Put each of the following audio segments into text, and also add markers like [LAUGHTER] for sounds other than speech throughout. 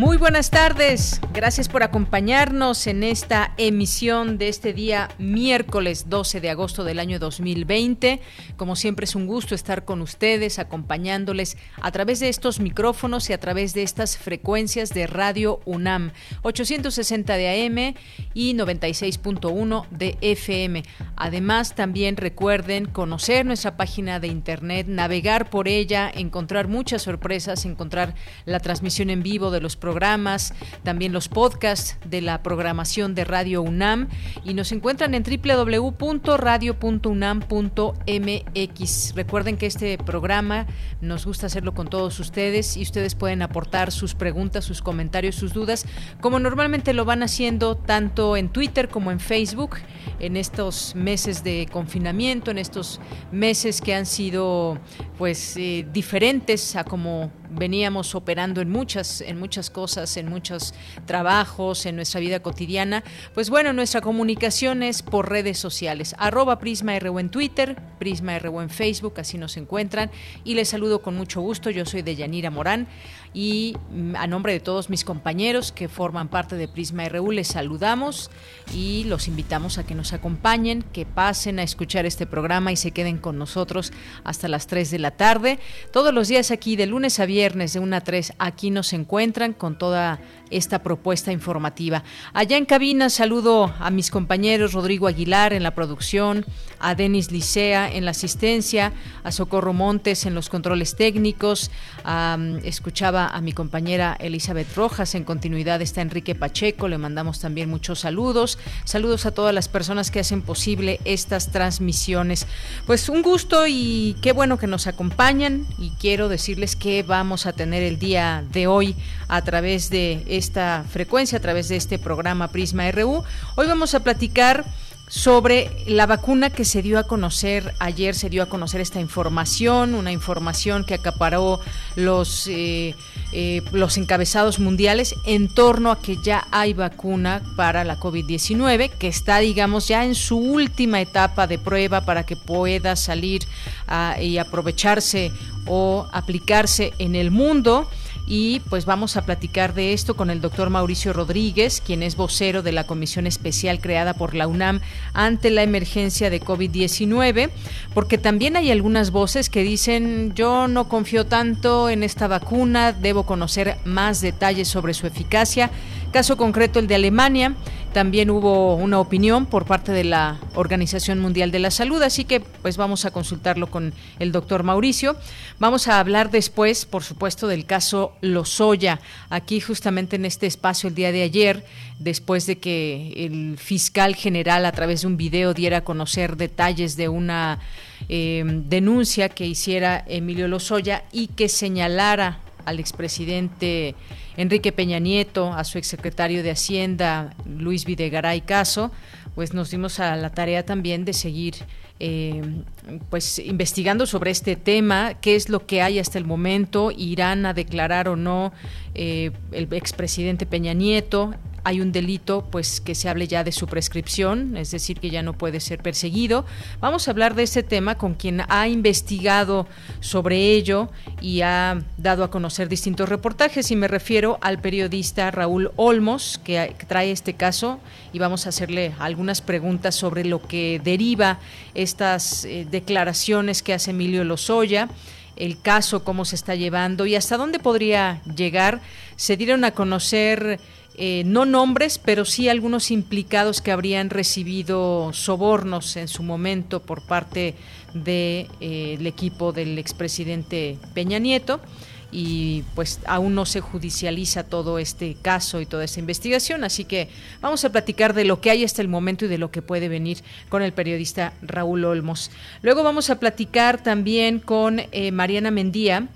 Muy buenas tardes, gracias por acompañarnos en esta emisión de este día miércoles 12 de agosto del año 2020. Como siempre es un gusto estar con ustedes, acompañándoles a través de estos micrófonos y a través de estas frecuencias de Radio UNAM, 860 de AM y 96.1 de FM. Además, también recuerden conocer nuestra página de internet, navegar por ella, encontrar muchas sorpresas, encontrar la transmisión en vivo de los programas programas, también los podcasts de la programación de Radio UNAM y nos encuentran en www.radio.unam.mx. Recuerden que este programa nos gusta hacerlo con todos ustedes y ustedes pueden aportar sus preguntas, sus comentarios, sus dudas, como normalmente lo van haciendo tanto en Twitter como en Facebook en estos meses de confinamiento, en estos meses que han sido pues eh, diferentes a como veníamos operando en muchas, en muchas cosas, en muchos trabajos, en nuestra vida cotidiana. Pues bueno, nuestra comunicación es por redes sociales, arroba Prisma en Twitter, Prisma en Facebook, así nos encuentran. Y les saludo con mucho gusto, yo soy Deyanira Morán y mm, a nombre de todos mis compañeros que forman parte de Prisma RU les saludamos y los invitamos a que nos acompañen, que pasen a escuchar este programa y se queden con nosotros hasta las 3 de la tarde. Todos los días aquí de lunes a viernes de 1 a 3 aquí nos encuentran con toda esta propuesta informativa. Allá en cabina saludo a mis compañeros Rodrigo Aguilar en la producción, a Denis Licea en la asistencia, a Socorro Montes en los controles técnicos, escuchaba a mi compañera Elizabeth Rojas, en continuidad está Enrique Pacheco, le mandamos también muchos saludos, saludos a todas las personas que hacen posible estas transmisiones. Pues un gusto y qué bueno que nos acompañan y quiero decirles que vamos a tener el día de hoy a través de esta frecuencia, a través de este programa Prisma RU. Hoy vamos a platicar sobre la vacuna que se dio a conocer ayer, se dio a conocer esta información, una información que acaparó los, eh, eh, los encabezados mundiales en torno a que ya hay vacuna para la COVID-19, que está, digamos, ya en su última etapa de prueba para que pueda salir y aprovecharse o aplicarse en el mundo y pues vamos a platicar de esto con el doctor Mauricio Rodríguez, quien es vocero de la comisión especial creada por la UNAM ante la emergencia de COVID-19, porque también hay algunas voces que dicen yo no confío tanto en esta vacuna, debo conocer más detalles sobre su eficacia. Caso concreto el de Alemania, también hubo una opinión por parte de la Organización Mundial de la Salud, así que pues vamos a consultarlo con el doctor Mauricio. Vamos a hablar después, por supuesto, del caso Lozoya. Aquí justamente en este espacio el día de ayer, después de que el fiscal general a través de un video diera a conocer detalles de una eh, denuncia que hiciera Emilio Lozoya y que señalara al expresidente Enrique Peña Nieto, a su exsecretario de Hacienda, Luis Videgaray Caso, pues nos dimos a la tarea también de seguir eh, pues investigando sobre este tema, qué es lo que hay hasta el momento, irán a declarar o no eh, el expresidente Peña Nieto, hay un delito, pues que se hable ya de su prescripción, es decir, que ya no puede ser perseguido. Vamos a hablar de este tema con quien ha investigado sobre ello y ha dado a conocer distintos reportajes y me refiero al periodista Raúl Olmos, que trae este caso y vamos a hacerle algunas preguntas sobre lo que deriva estas eh, declaraciones que hace Emilio Lozoya el caso, cómo se está llevando y hasta dónde podría llegar. Se dieron a conocer eh, no nombres, pero sí algunos implicados que habrían recibido sobornos en su momento por parte del de, eh, equipo del expresidente Peña Nieto. y pues aún no se judicializa todo este caso y toda esta investigación, así que vamos a platicar de lo que hay hasta el momento y de lo que puede venir con el periodista Raúl Olmos. Luego vamos a platicar también con eh, Mariana Mendía,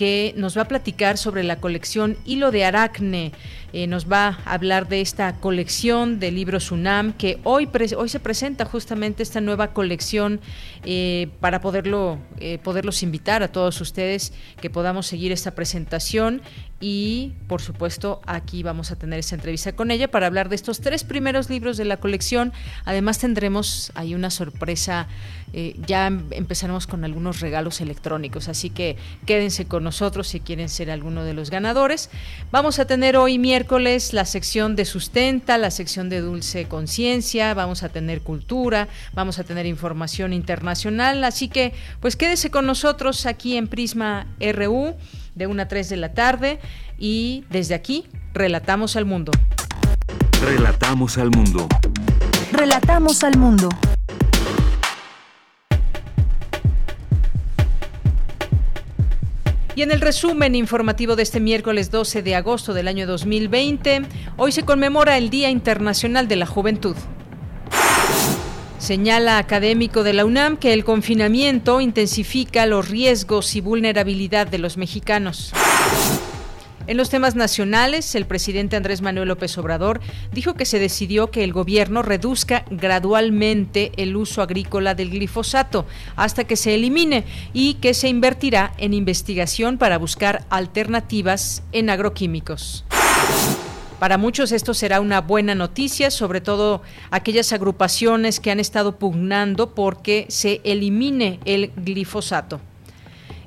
que nos va a platicar sobre la colección Hilo de Aracne. Eh, nos va a hablar de esta colección de libros UNAM que hoy, hoy se presenta justamente esta nueva colección eh, para poderlo, eh, poderlos invitar a todos ustedes que podamos seguir esta presentación y por supuesto aquí vamos a tener esa entrevista con ella para hablar de estos tres primeros libros de la colección. Además tendremos ahí una sorpresa, ya em, empezaremos con algunos regalos electrónicos, así que quédense con nosotros si quieren ser alguno de los ganadores. Vamos a tener hoy miércoles la sección de sustenta, la sección de dulce conciencia, vamos a tener cultura, vamos a tener información internacional, así que pues quédese con nosotros aquí en Prisma RU de 1 a 3 de la tarde y desde aquí relatamos al mundo. Relatamos al mundo. Relatamos al mundo. Y en el resumen informativo de este miércoles 12 de agosto del año 2020, hoy se conmemora el Día Internacional de la Juventud. Señala académico de la UNAM que el confinamiento intensifica los riesgos y vulnerabilidad de los mexicanos. En los temas nacionales, el presidente Andrés Manuel López Obrador dijo que se decidió que el gobierno reduzca gradualmente el uso agrícola del glifosato hasta que se elimine y que se invertirá en investigación para buscar alternativas en agroquímicos. Para muchos esto será una buena noticia, sobre todo aquellas agrupaciones que han estado pugnando porque se elimine el glifosato.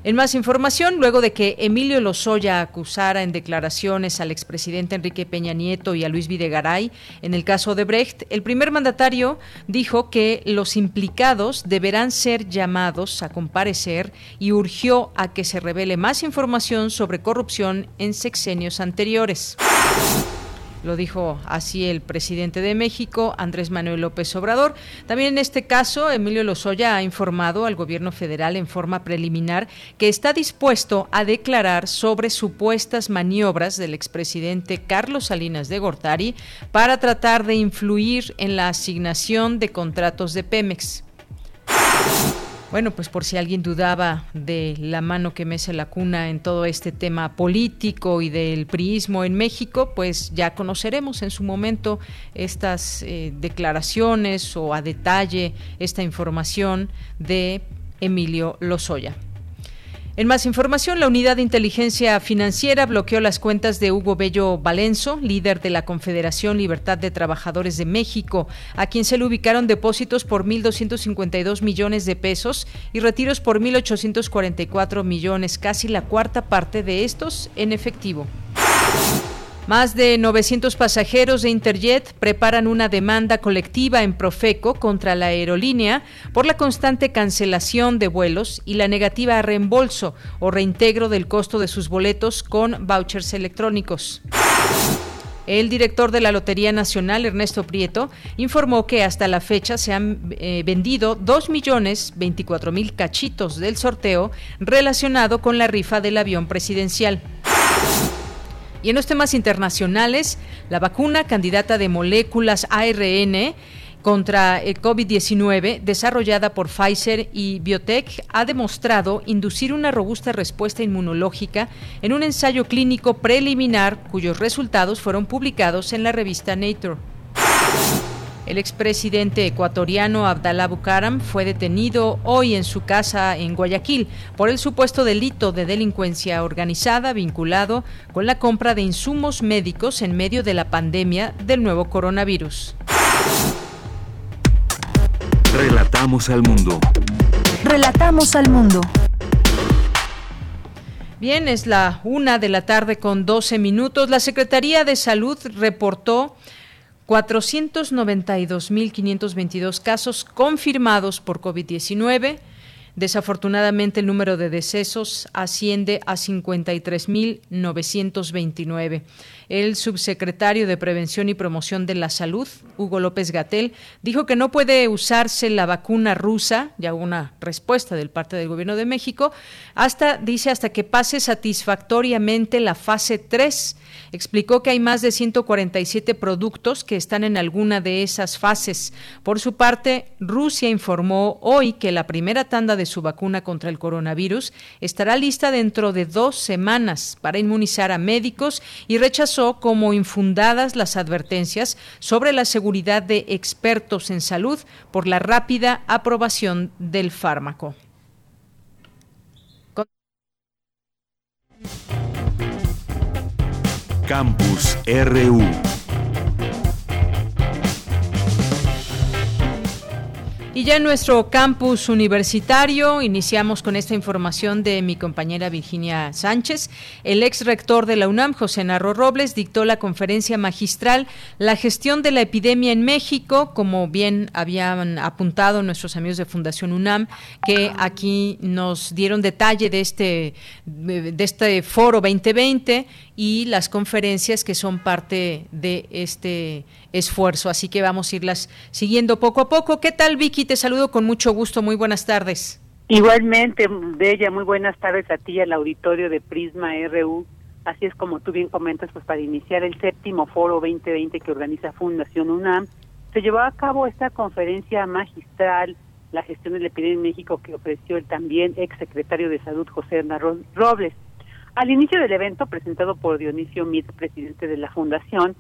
En más información, luego de que Emilio Lozoya acusara en declaraciones al expresidente Enrique Peña Nieto y a Luis Videgaray en el caso de Brecht, el primer mandatario dijo que los implicados deberán ser llamados a comparecer y urgió a que se revele más información sobre corrupción en sexenios anteriores. Lo dijo así el presidente de México, Andrés Manuel López Obrador. También en este caso, Emilio Lozoya ha informado al gobierno federal en forma preliminar que está dispuesto a declarar sobre supuestas maniobras del expresidente Carlos Salinas de Gortari para tratar de influir en la asignación de contratos de Pemex. Bueno, pues por si alguien dudaba de la mano que mece la cuna en todo este tema político y del priismo en México, pues ya conoceremos en su momento estas eh, declaraciones o a detalle esta información de Emilio Lozoya. En más información, la Unidad de Inteligencia Financiera bloqueó las cuentas de Hugo Bello Valenzo, líder de la Confederación Libertad de Trabajadores de México, a quien se le ubicaron depósitos por 1.252 millones de pesos y retiros por 1.844 millones, casi la cuarta parte de estos en efectivo. Más de 900 pasajeros de Interjet preparan una demanda colectiva en Profeco contra la aerolínea por la constante cancelación de vuelos y la negativa a reembolso o reintegro del costo de sus boletos con vouchers electrónicos. El director de la Lotería Nacional, Ernesto Prieto, informó que hasta la fecha se han eh, vendido 2.024.000 cachitos del sorteo relacionado con la rifa del avión presidencial. Y en los temas internacionales, la vacuna candidata de moléculas ARN contra el COVID-19, desarrollada por Pfizer y Biotech, ha demostrado inducir una robusta respuesta inmunológica en un ensayo clínico preliminar cuyos resultados fueron publicados en la revista Nature. El expresidente ecuatoriano Abdalá Bucaram fue detenido hoy en su casa en Guayaquil por el supuesto delito de delincuencia organizada vinculado con la compra de insumos médicos en medio de la pandemia del nuevo coronavirus. Relatamos al mundo. Relatamos al mundo. Bien, es la una de la tarde con 12 minutos. La Secretaría de Salud reportó 492.522 casos confirmados por COVID-19. Desafortunadamente el número de decesos asciende a 53.929. El subsecretario de Prevención y Promoción de la Salud, Hugo López Gatel, dijo que no puede usarse la vacuna rusa, ya una respuesta del parte del Gobierno de México, hasta, dice, hasta que pase satisfactoriamente la fase 3 explicó que hay más de 147 productos que están en alguna de esas fases. Por su parte, Rusia informó hoy que la primera tanda de su vacuna contra el coronavirus estará lista dentro de dos semanas para inmunizar a médicos y rechazó como infundadas las advertencias sobre la seguridad de expertos en salud por la rápida aprobación del fármaco. Campus RU. Y ya en nuestro campus universitario iniciamos con esta información de mi compañera Virginia Sánchez. El ex rector de la UNAM, José Narro Robles, dictó la conferencia magistral La gestión de la epidemia en México, como bien habían apuntado nuestros amigos de Fundación UNAM, que aquí nos dieron detalle de este, de este foro 2020 y las conferencias que son parte de este esfuerzo. Así que vamos a irlas siguiendo poco a poco. ¿Qué tal, Vicky? Te saludo con mucho gusto. Muy buenas tardes. Igualmente, Bella, muy buenas tardes a ti, al auditorio de Prisma RU. Así es como tú bien comentas, pues para iniciar el séptimo foro 2020 que organiza Fundación UNAM, se llevó a cabo esta conferencia magistral, la gestión de la epidemia en México, que ofreció el también ex secretario de Salud, José Hernán Robles. Al inicio del evento, presentado por Dionisio Mit, presidente de la Fundación,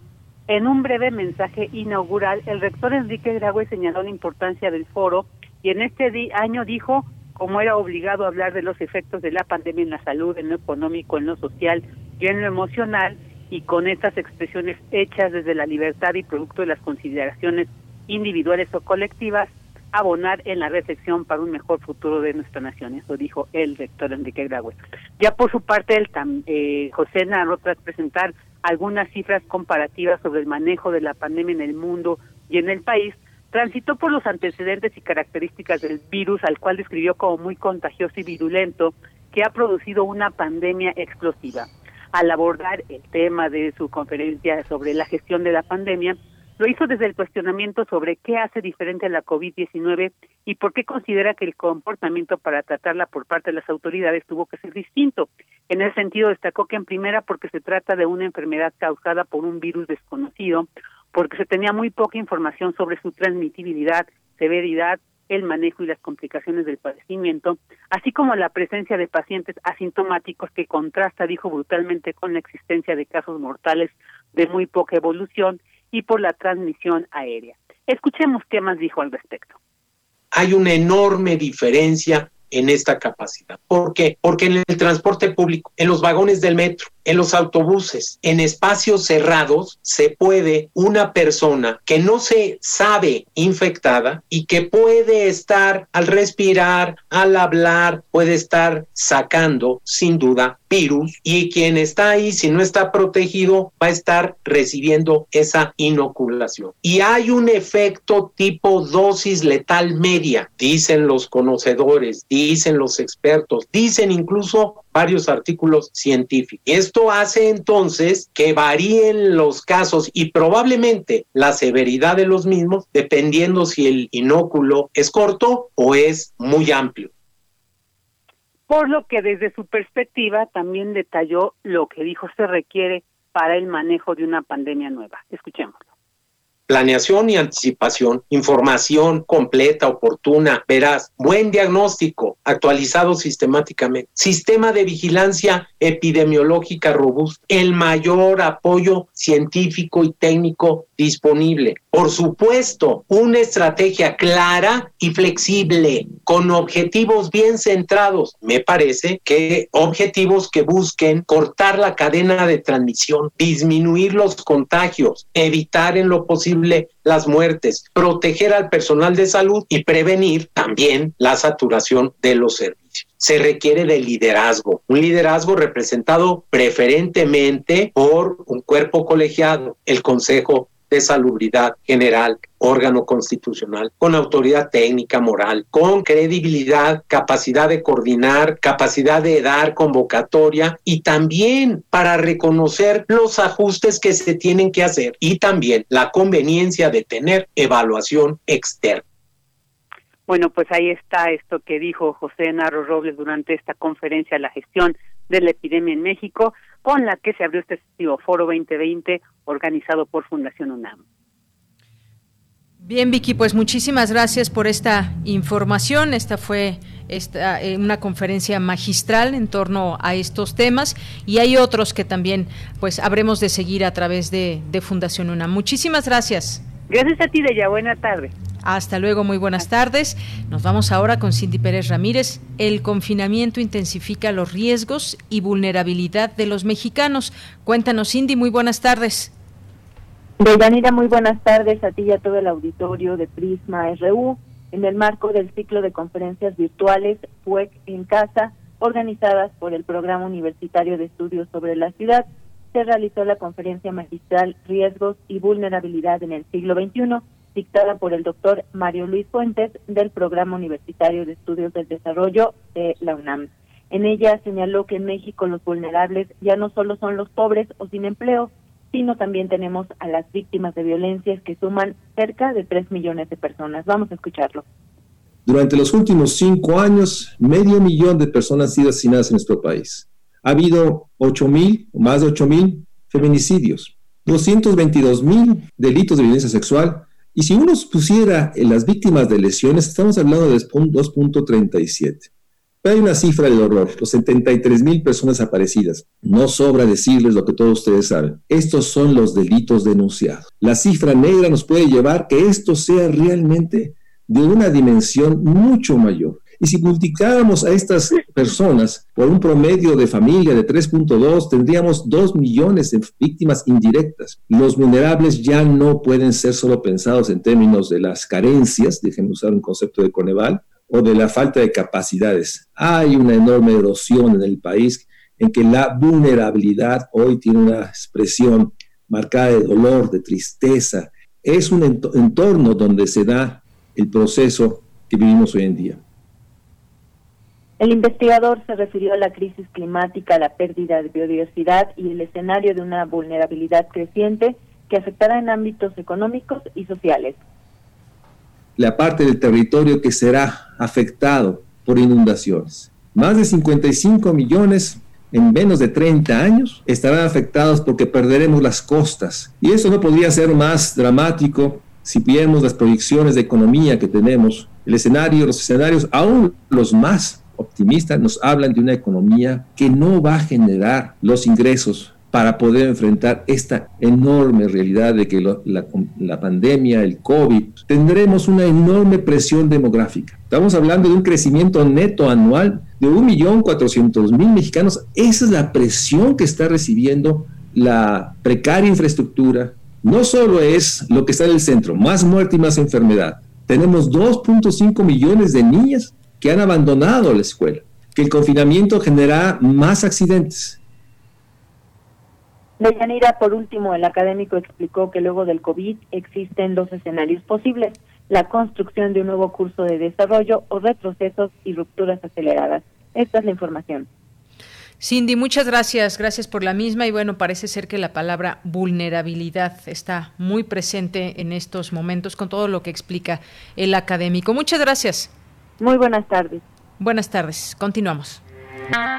en un breve mensaje inaugural, el rector Enrique Graue señaló la importancia del foro y en este año dijo cómo era obligado a hablar de los efectos de la pandemia en la salud, en lo económico, en lo social y en lo emocional, y con estas expresiones hechas desde la libertad y producto de las consideraciones individuales o colectivas, abonar en la reflexión para un mejor futuro de nuestra nación. Eso dijo el rector Enrique Graue. Ya por su parte, el eh, José Narro, tras presentar algunas cifras comparativas sobre el manejo de la pandemia en el mundo y en el país, transitó por los antecedentes y características del virus, al cual describió como muy contagioso y virulento, que ha producido una pandemia explosiva. Al abordar el tema de su conferencia sobre la gestión de la pandemia, lo hizo desde el cuestionamiento sobre qué hace diferente a la COVID-19 y por qué considera que el comportamiento para tratarla por parte de las autoridades tuvo que ser distinto. En ese sentido, destacó que en primera porque se trata de una enfermedad causada por un virus desconocido, porque se tenía muy poca información sobre su transmitibilidad, severidad, el manejo y las complicaciones del padecimiento, así como la presencia de pacientes asintomáticos que contrasta, dijo brutalmente, con la existencia de casos mortales de muy poca evolución y por la transmisión aérea. Escuchemos qué más dijo al respecto. Hay una enorme diferencia en esta capacidad. ¿Por qué? Porque en el transporte público, en los vagones del metro, en los autobuses, en espacios cerrados, se puede una persona que no se sabe infectada y que puede estar al respirar, al hablar, puede estar sacando sin duda virus y quien está ahí, si no está protegido, va a estar recibiendo esa inoculación. Y hay un efecto tipo dosis letal media, dicen los conocedores, dicen los expertos, dicen incluso varios artículos científicos. Esto hace entonces que varíen los casos y probablemente la severidad de los mismos dependiendo si el inóculo es corto o es muy amplio. Por lo que desde su perspectiva también detalló lo que dijo se requiere para el manejo de una pandemia nueva. Escuchémoslo planeación y anticipación, información completa, oportuna, veraz, buen diagnóstico, actualizado sistemáticamente, sistema de vigilancia epidemiológica robusto, el mayor apoyo científico y técnico disponible. Por supuesto, una estrategia clara y flexible, con objetivos bien centrados. Me parece que objetivos que busquen cortar la cadena de transmisión, disminuir los contagios, evitar en lo posible las muertes, proteger al personal de salud y prevenir también la saturación de los servicios. Se requiere de liderazgo, un liderazgo representado preferentemente por un cuerpo colegiado, el Consejo de Salubridad General órgano constitucional, con autoridad técnica, moral, con credibilidad, capacidad de coordinar, capacidad de dar convocatoria y también para reconocer los ajustes que se tienen que hacer y también la conveniencia de tener evaluación externa. Bueno, pues ahí está esto que dijo José Narro Robles durante esta conferencia La gestión de la epidemia en México, con la que se abrió este Foro 2020 organizado por Fundación UNAM. Bien, Vicky, pues muchísimas gracias por esta información. Esta fue esta, eh, una conferencia magistral en torno a estos temas y hay otros que también pues habremos de seguir a través de, de Fundación UNAM. Muchísimas gracias. Gracias a ti, Deya. Buena tarde. Hasta luego, muy buenas tardes. Nos vamos ahora con Cindy Pérez Ramírez. El confinamiento intensifica los riesgos y vulnerabilidad de los mexicanos. Cuéntanos, Cindy, muy buenas tardes. Deyanira, muy buenas tardes a ti y a todo el auditorio de Prisma RU. En el marco del ciclo de conferencias virtuales PUEC en Casa, organizadas por el Programa Universitario de Estudios sobre la Ciudad, se realizó la conferencia magistral Riesgos y Vulnerabilidad en el siglo XXI dictada por el doctor Mario Luis Fuentes del Programa Universitario de Estudios del Desarrollo de la UNAM. En ella señaló que en México los vulnerables ya no solo son los pobres o sin empleo, sino también tenemos a las víctimas de violencias que suman cerca de 3 millones de personas. Vamos a escucharlo. Durante los últimos cinco años, medio millón de personas han sido asesinadas en nuestro país. Ha habido 8 mil, más de 8 mil feminicidios, 222 mil delitos de violencia sexual y si uno pusiera en las víctimas de lesiones, estamos hablando de 2.37. Pero hay una cifra del horror, los 73 mil personas aparecidas. No sobra decirles lo que todos ustedes saben. Estos son los delitos denunciados. La cifra negra nos puede llevar que esto sea realmente de una dimensión mucho mayor. Y si multiplicáramos a estas personas por un promedio de familia de 3.2, tendríamos 2 millones de víctimas indirectas. Los vulnerables ya no pueden ser solo pensados en términos de las carencias, déjenme usar un concepto de Coneval, o de la falta de capacidades. Hay una enorme erosión en el país en que la vulnerabilidad hoy tiene una expresión marcada de dolor, de tristeza. Es un entorno donde se da el proceso que vivimos hoy en día. El investigador se refirió a la crisis climática, la pérdida de biodiversidad y el escenario de una vulnerabilidad creciente que afectará en ámbitos económicos y sociales. La parte del territorio que será afectado por inundaciones. Más de 55 millones en menos de 30 años estarán afectados porque perderemos las costas. Y eso no podría ser más dramático si viéramos las proyecciones de economía que tenemos. El escenario, los escenarios, aún los más optimistas nos hablan de una economía que no va a generar los ingresos para poder enfrentar esta enorme realidad de que la, la, pandemia, el COVID, tendremos una enorme presión demográfica. Estamos hablando de un crecimiento neto anual de 1.400.000 mexicanos. Esa es la presión que está recibiendo la precaria infraestructura. No solo es lo que está en el centro, más muerte y más enfermedad. Tenemos 2.5 millones de niñas que han abandonado la escuela, que el confinamiento genera más accidentes. Deyanira, por último, el académico explicó que luego del COVID existen dos escenarios posibles, la construcción de un nuevo curso de desarrollo o retrocesos y rupturas aceleradas. Esta es la información. Cindy, muchas gracias, gracias por la misma y bueno, parece ser que la palabra vulnerabilidad está muy presente en estos momentos con todo lo que explica el académico. Muchas gracias. Muy buenas tardes. Buenas tardes. Continuamos.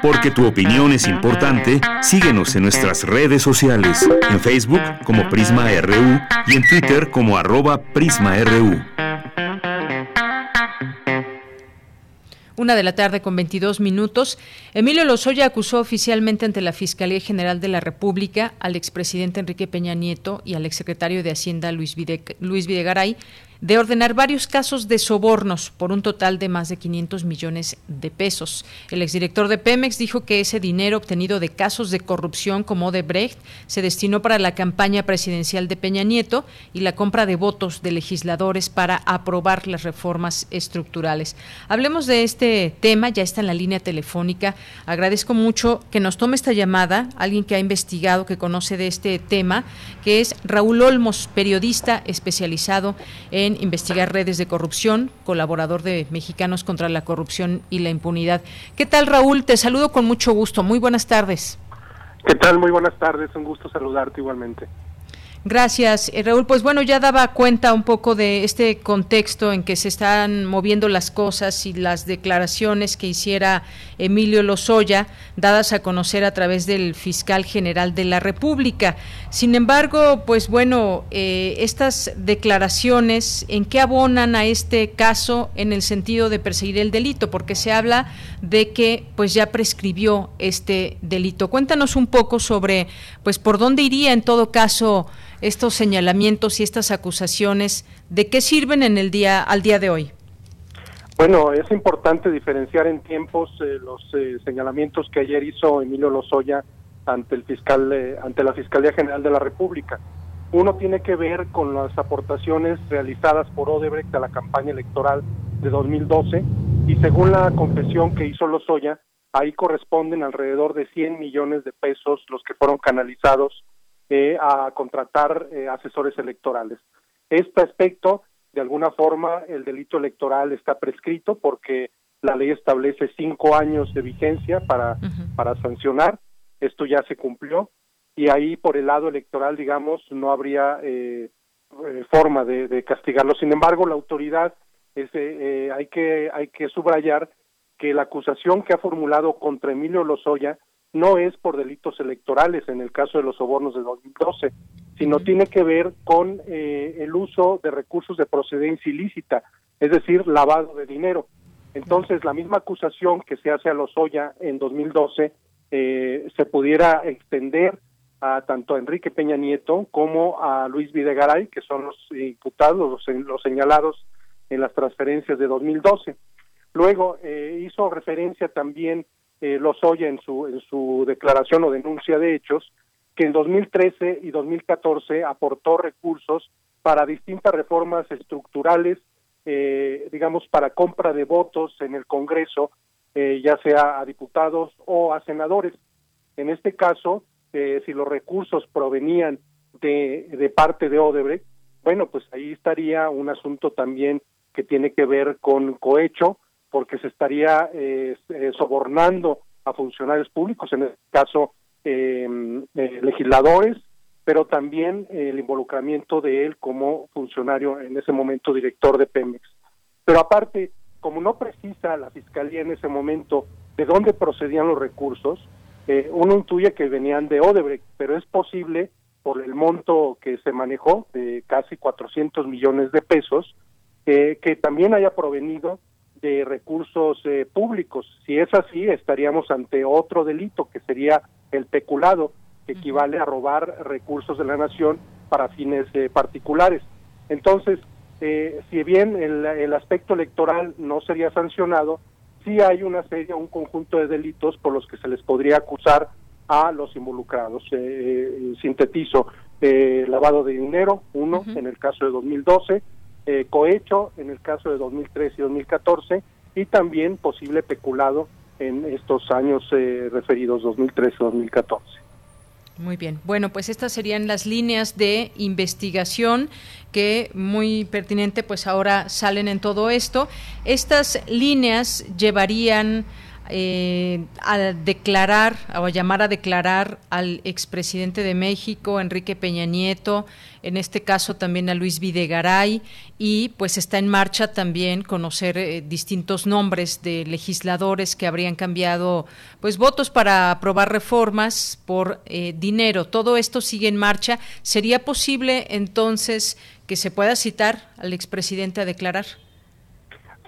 Porque tu opinión es importante, síguenos en nuestras redes sociales, en Facebook como Prisma RU y en Twitter como arroba PrismaRU. Una de la tarde con 22 minutos. Emilio Lozoya acusó oficialmente ante la Fiscalía General de la República al expresidente Enrique Peña Nieto y al exsecretario de Hacienda Luis, Luis Videgaray de ordenar varios casos de sobornos por un total de más de 500 millones de pesos. El exdirector de Pemex dijo que ese dinero obtenido de casos de corrupción como de Brecht se destinó para la campaña presidencial de Peña Nieto y la compra de votos de legisladores para aprobar las reformas estructurales. Hablemos de este tema, ya está en la línea telefónica. Agradezco mucho que nos tome esta llamada, alguien que ha investigado, que conoce de este tema, que es Raúl Olmos, periodista especializado en investigar redes de corrupción, colaborador de Mexicanos contra la Corrupción y la Impunidad. ¿Qué tal, Raúl? Te saludo con mucho gusto. Muy buenas tardes. ¿Qué tal? Muy buenas tardes. Un gusto saludarte igualmente. Gracias, eh, Raúl. Pues bueno, ya daba cuenta un poco de este contexto en que se están moviendo las cosas y las declaraciones que hiciera Emilio Lozoya, dadas a conocer a través del fiscal general de la República. Sin embargo, pues bueno, eh, estas declaraciones, ¿en qué abonan a este caso en el sentido de perseguir el delito? Porque se habla de que pues ya prescribió este delito. Cuéntanos un poco sobre, pues por dónde iría en todo caso estos señalamientos y estas acusaciones, ¿de qué sirven en el día al día de hoy? Bueno, es importante diferenciar en tiempos eh, los eh, señalamientos que ayer hizo Emilio Lozoya ante el fiscal eh, ante la Fiscalía General de la República. Uno tiene que ver con las aportaciones realizadas por Odebrecht a la campaña electoral de 2012 y según la confesión que hizo Lozoya, ahí corresponden alrededor de 100 millones de pesos los que fueron canalizados eh, a contratar eh, asesores electorales. Este aspecto, de alguna forma, el delito electoral está prescrito porque la ley establece cinco años de vigencia para, para sancionar. Esto ya se cumplió y ahí por el lado electoral, digamos, no habría eh, forma de, castigarlo. Sin embargo, la autoridad es, hay que hay que subrayar que la acusación que ha formulado contra Emilio Lozoya no es por delitos electorales en el caso de los sobornos de 2012, sino tiene que ver con eh, el uso de recursos de procedencia ilícita, es decir, lavado de dinero. Entonces, la misma acusación que se hace a Lozoya en 2012 eh, se pudiera extender a tanto a Enrique Peña Nieto como a Luis Videgaray, que son los imputados, los, señalados en las transferencias de 2012. Luego eh, hizo referencia también eh, Lozoya en su, en su declaración o denuncia de hechos, que en 2013 y 2014 aportó recursos para distintas reformas estructurales, eh, digamos, para compra de votos en el Congreso, eh, ya sea a diputados o a senadores. En este caso, eh, si los recursos provenían de, de parte de Odebrecht, bueno, pues ahí estaría un asunto también que tiene que ver con cohecho, porque se estaría eh, eh, sobornando a funcionarios públicos, en este caso eh, legisladores, pero también el involucramiento de él como funcionario en ese momento director de Pemex. Pero aparte, como no precisa la fiscalía en ese momento de dónde procedían los recursos, uno intuye que venían de Odebrecht, pero es posible por el monto que se manejó de casi 400 millones de pesos, que también haya provenido de recursos eh, públicos. Si es así, estaríamos ante otro delito que sería el peculado, que equivale a robar recursos de la nación para fines eh, particulares. Entonces, eh, si bien el, el, aspecto electoral no sería sancionado, sí hay una serie, un conjunto de delitos por los que se les podría acusar a los involucrados. sintetizo, lavado de dinero, uno, en el caso de 2012, eh, cohecho en el caso de 2013 y 2014 y también posible peculado en estos años eh, referidos 2013-2014. Muy bien. Bueno, pues estas serían las líneas de investigación que muy pertinente pues ahora salen en todo esto. Estas líneas llevarían eh, a declarar o a llamar a declarar al expresidente de México, Enrique Peña Nieto, en este caso también a Luis Videgaray, y pues está en marcha también conocer eh, distintos nombres de legisladores que habrían cambiado pues votos para aprobar reformas por eh, dinero. Todo esto sigue en marcha. ¿Sería posible entonces que se pueda citar al expresidente a declarar?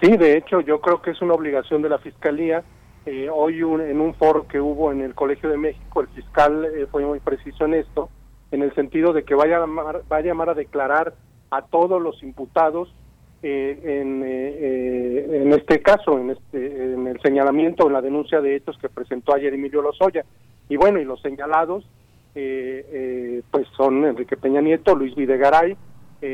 Sí, de hecho, yo creo que es una obligación de la Fiscalía eh, hoy en un foro que hubo en el Colegio de México, el fiscal eh, fue muy preciso en esto, en el sentido de que vaya a llamar, va a, llamar a declarar a todos los imputados eh, en, eh, en este caso, en, este, en el señalamiento, en la denuncia de hechos que presentó ayer Emilio Lozoya. Y bueno, y los señalados, pues son Enrique Peña Nieto, Luis Videgaray,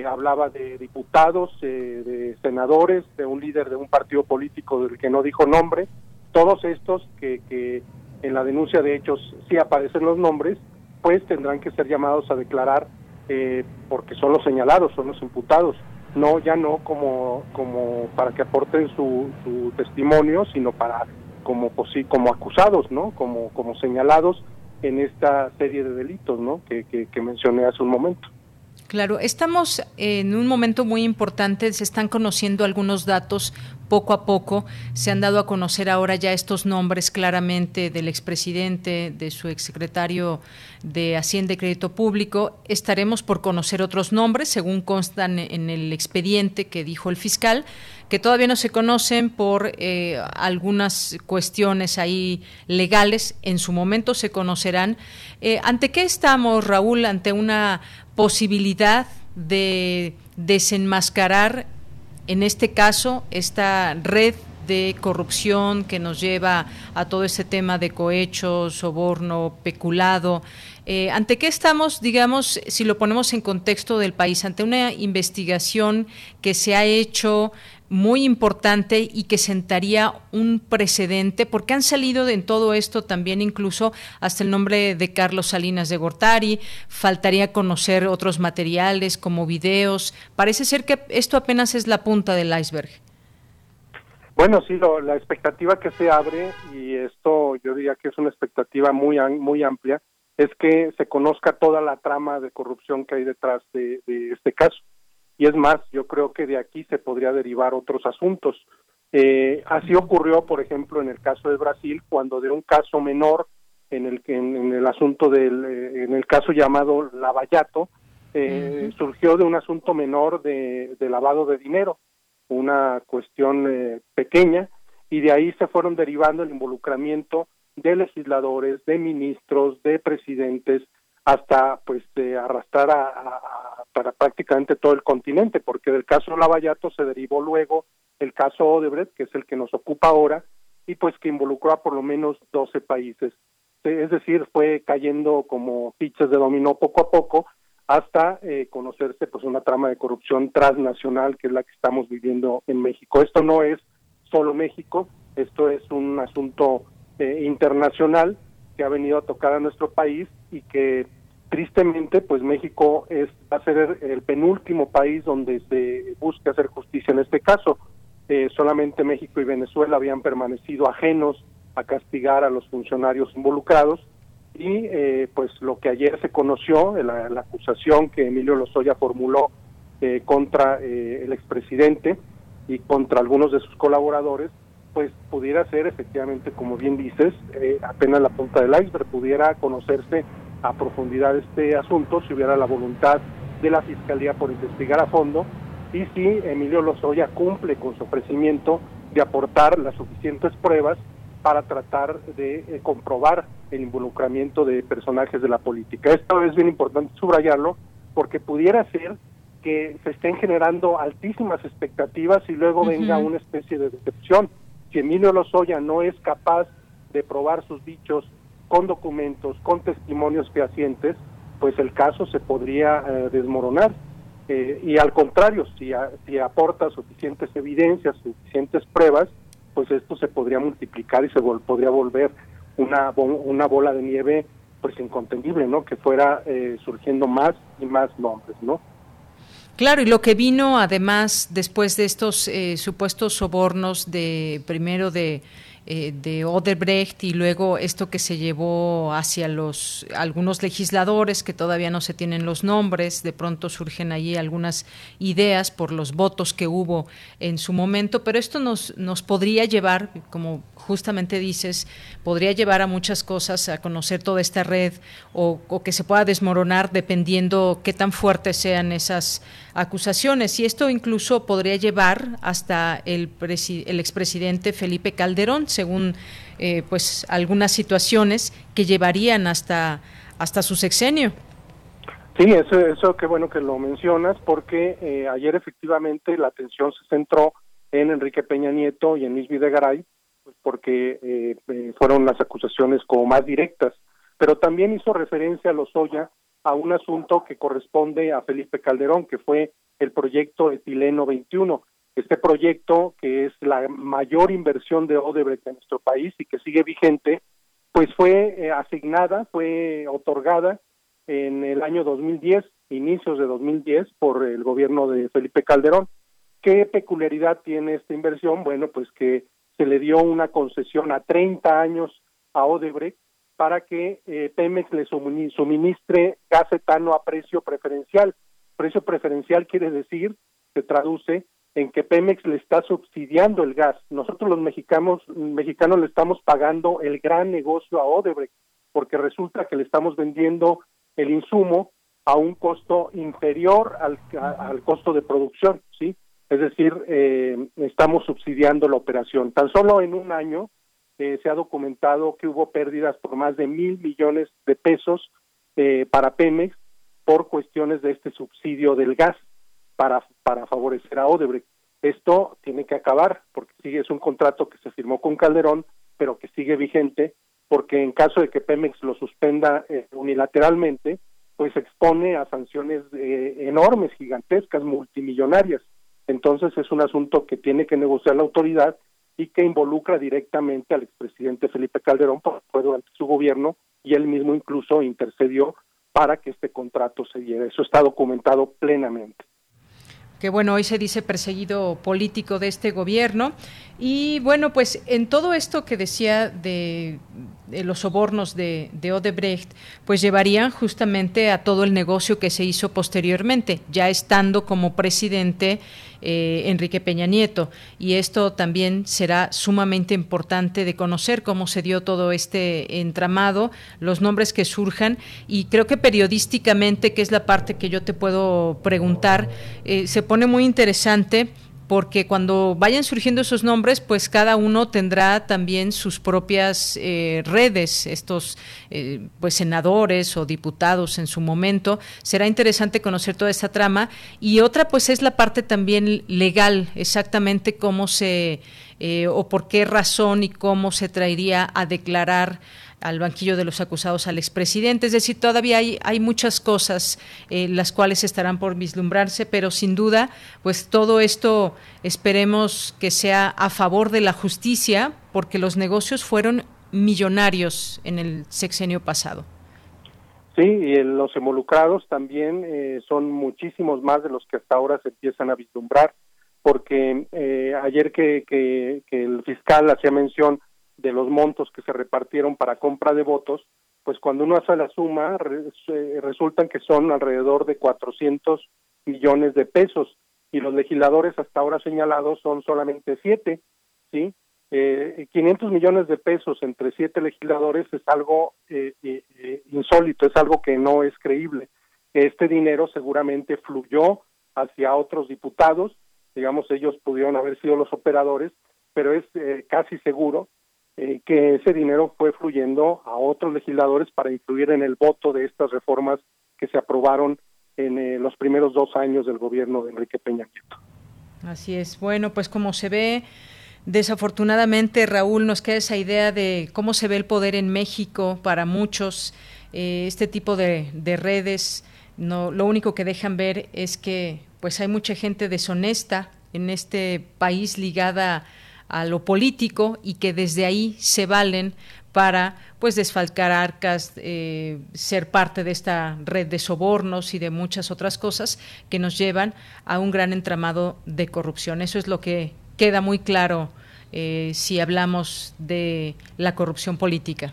hablaba de diputados, de senadores, de un líder de un partido político del que no dijo nombre, todos estos que, que en la denuncia de hechos sí aparecen los nombres, pues tendrán que ser llamados a declarar eh, porque son los señalados, son los imputados, no ya no como como para que aporten su, su testimonio, sino para como como acusados, ¿no? Como como señalados en esta serie de delitos, ¿no? Que, que, que mencioné hace un momento. Claro, estamos en un momento muy importante, se están conociendo algunos datos poco a poco, se han dado a conocer ahora ya estos nombres claramente del expresidente, de su exsecretario de Hacienda y Crédito Público. Estaremos por conocer otros nombres, según constan en el expediente que dijo el fiscal, que todavía no se conocen por eh, algunas cuestiones ahí legales, en su momento se conocerán. Eh, ¿Ante qué estamos, Raúl? ¿Ante una posibilidad de desenmascarar, en este caso, esta red de corrupción que nos lleva a todo ese tema de cohecho, soborno, peculado. Eh, ¿Ante qué estamos, digamos, si lo ponemos en contexto del país? Ante una investigación que se ha hecho muy importante y que sentaría un precedente, porque han salido en todo esto también incluso hasta el nombre de Carlos Salinas de Gortari, faltaría conocer otros materiales como videos. Parece ser que esto apenas es la punta del iceberg. Bueno, sí, la expectativa que se abre, y esto yo diría que es una expectativa muy, muy amplia, es que se conozca toda la trama de corrupción que hay detrás de este caso y es más, yo creo que de aquí se podría derivar otros asuntos. Eh, así ocurrió, por ejemplo, en el caso de Brasil, cuando de un caso menor, en el que en, el asunto del, eh, en el caso llamado Lavallato, eh, surgió de un asunto menor de, de lavado de dinero, una cuestión pequeña, y de ahí se fueron derivando el involucramiento de legisladores, de ministros, de presidentes, hasta pues de arrastrar a, para prácticamente todo el continente, porque del caso Lavallato se derivó luego el caso Odebrecht, que es el que nos ocupa ahora, y pues que involucró a por lo menos 12 países. Es decir, fue cayendo como fichas de dominó poco a poco hasta eh, conocerse pues una trama de corrupción transnacional que es la que estamos viviendo en México. Esto no es solo México, esto es un asunto eh, internacional que ha venido a tocar a nuestro país y que tristemente pues México es va a ser el penúltimo país donde se busque hacer justicia en este caso. Eh, solamente México y Venezuela habían permanecido ajenos a castigar a los funcionarios involucrados y eh, pues lo que ayer se conoció la, la acusación que Emilio Lozoya formuló eh, contra el expresidente y contra algunos de sus colaboradores pues pudiera ser efectivamente, como bien dices, eh, apenas la punta del iceberg, pudiera conocerse a profundidad este asunto si hubiera la voluntad de la Fiscalía por investigar a fondo y si Emilio Lozoya cumple con su ofrecimiento de aportar las suficientes pruebas para tratar de eh, comprobar el involucramiento de personajes de la política. Esto es bien importante subrayarlo porque pudiera ser que se estén generando altísimas expectativas y luego venga una especie de decepción si Emilio Lozoya no es capaz de probar sus dichos con documentos, con testimonios fehacientes, pues el caso se podría eh, desmoronar. Eh, y al contrario, si, si aporta suficientes evidencias, suficientes pruebas, pues esto se podría multiplicar y se podría volver una, una bola de nieve pues incontenible, ¿no? Que fuera eh, surgiendo más y más nombres, ¿no? Claro, y lo que vino además después de estos eh, supuestos sobornos de primero de eh, de Odebrecht y luego esto que se llevó hacia los algunos legisladores que todavía no se tienen los nombres, de pronto surgen allí algunas ideas por los votos que hubo en su momento, pero esto nos, nos podría llevar, como justamente dices, podría llevar a muchas cosas, a conocer toda esta red o, o que se pueda desmoronar dependiendo qué tan fuertes sean esas acusaciones. Y esto incluso podría llevar hasta el, el expresidente Felipe Calderón, según eh, pues algunas situaciones que llevarían hasta, hasta su sexenio. Sí, eso, eso qué bueno que lo mencionas, porque eh, ayer efectivamente la atención se centró en Enrique Peña Nieto y en Luis Videgaray, pues porque eh, eh, fueron las acusaciones como más directas, pero también hizo referencia a Lozoya a un asunto que corresponde a Felipe Calderón, que fue el proyecto Etileno 21. Este proyecto, que es la mayor inversión de Odebrecht en nuestro país y que sigue vigente, pues fue asignada, fue otorgada en el año 2010, inicios de 2010, por el gobierno de Felipe Calderón. ¿Qué peculiaridad tiene esta inversión? Bueno, pues que se le dio una concesión a 30 años a Odebrecht para que eh, Pemex le suministre gas etano a precio preferencial. Precio preferencial quiere decir, se traduce en que Pemex le está subsidiando el gas. Nosotros los mexicanos, mexicanos le estamos pagando el gran negocio a Odebrecht, porque resulta que le estamos vendiendo el insumo a un costo inferior al, al costo de producción, ¿sí? Es decir, eh, estamos subsidiando la operación. Tan solo en un año eh, se ha documentado que hubo pérdidas por más de mil millones de pesos eh, para Pemex por cuestiones de este subsidio del gas para, para favorecer a Odebrecht. Esto tiene que acabar porque sigue es un contrato que se firmó con Calderón, pero que sigue vigente porque en caso de que Pemex lo suspenda eh, unilateralmente, pues expone a sanciones eh, enormes, gigantescas, multimillonarias. Entonces es un asunto que tiene que negociar la autoridad y que involucra directamente al expresidente Felipe Calderón, porque fue durante su gobierno y él mismo incluso intercedió para que este contrato se diera. Eso está documentado plenamente que bueno, hoy se dice perseguido político de este gobierno. Y bueno, pues en todo esto que decía de, los sobornos de, Odebrecht, pues llevarían justamente a todo el negocio que se hizo posteriormente, ya estando como presidente eh, Enrique Peña Nieto. Y esto también será sumamente importante de conocer cómo se dio todo este entramado, los nombres que surjan. Y creo que periodísticamente, que es la parte que yo te puedo preguntar, eh, se pone muy interesante porque cuando vayan surgiendo esos nombres, pues cada uno tendrá también sus propias eh, redes, estos eh, pues senadores o diputados en su momento. Será interesante conocer toda esta trama. Y otra pues es la parte también legal, exactamente cómo se eh, o por qué razón y cómo se traería a declarar al banquillo de los acusados al expresidente. Es decir, todavía hay, hay muchas cosas eh, las cuales estarán por vislumbrarse, pero sin duda, pues todo esto esperemos que sea a favor de la justicia, porque los negocios fueron millonarios en el sexenio pasado. Sí, y los involucrados también eh, son muchísimos más de los que hasta ahora se empiezan a vislumbrar, porque eh, ayer que, que el fiscal hacía mención de los montos que se repartieron para compra de votos, pues cuando uno hace la suma resultan que son alrededor de 400 millones de pesos y los legisladores hasta ahora señalados son solamente siete, ¿sí? Eh, 500 millones de pesos entre siete legisladores es algo eh, eh, insólito, es algo que no es creíble. Este dinero seguramente fluyó hacia otros diputados, digamos ellos pudieron haber sido los operadores, pero es eh, casi seguro eh, que ese dinero fue fluyendo a otros legisladores para incluir en el voto de estas reformas que se aprobaron en eh, los primeros dos años del gobierno de Enrique Peña Nieto. Así es. Bueno, pues como se ve, desafortunadamente, Raúl, nos queda esa idea de cómo se ve el poder en México para muchos, eh, este tipo de, de redes. No, lo único que dejan ver es que pues hay mucha gente deshonesta en este país ligada a lo político y que desde ahí se valen para pues desfalcar arcas, eh, ser parte de esta red de sobornos y de muchas otras cosas que nos llevan a un gran entramado de corrupción. Eso es lo que queda muy claro eh, si hablamos de la corrupción política.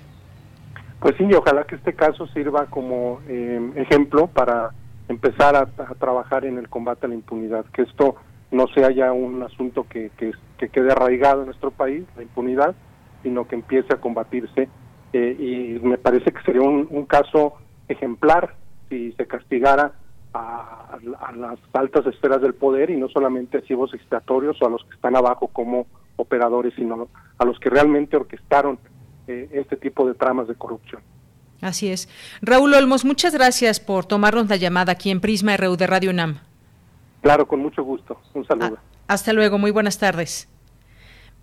Pues sí, y ojalá que este caso sirva como eh, ejemplo para empezar a, a, trabajar en el combate a la impunidad, que esto no sea ya un asunto que, que, quede arraigado en nuestro país, la impunidad, sino que empiece a combatirse. Eh, y me parece que sería un, caso ejemplar si se castigara a, las altas esferas del poder y no solamente a chivos expiatorios o a los que están abajo como operadores, sino a los que realmente orquestaron eh, este tipo de tramas de corrupción. Así es. Raúl Olmos, muchas gracias por tomarnos la llamada aquí en Prisma RU de Radio UNAM. Claro, con mucho gusto. Un saludo. Ah, hasta luego, muy buenas tardes.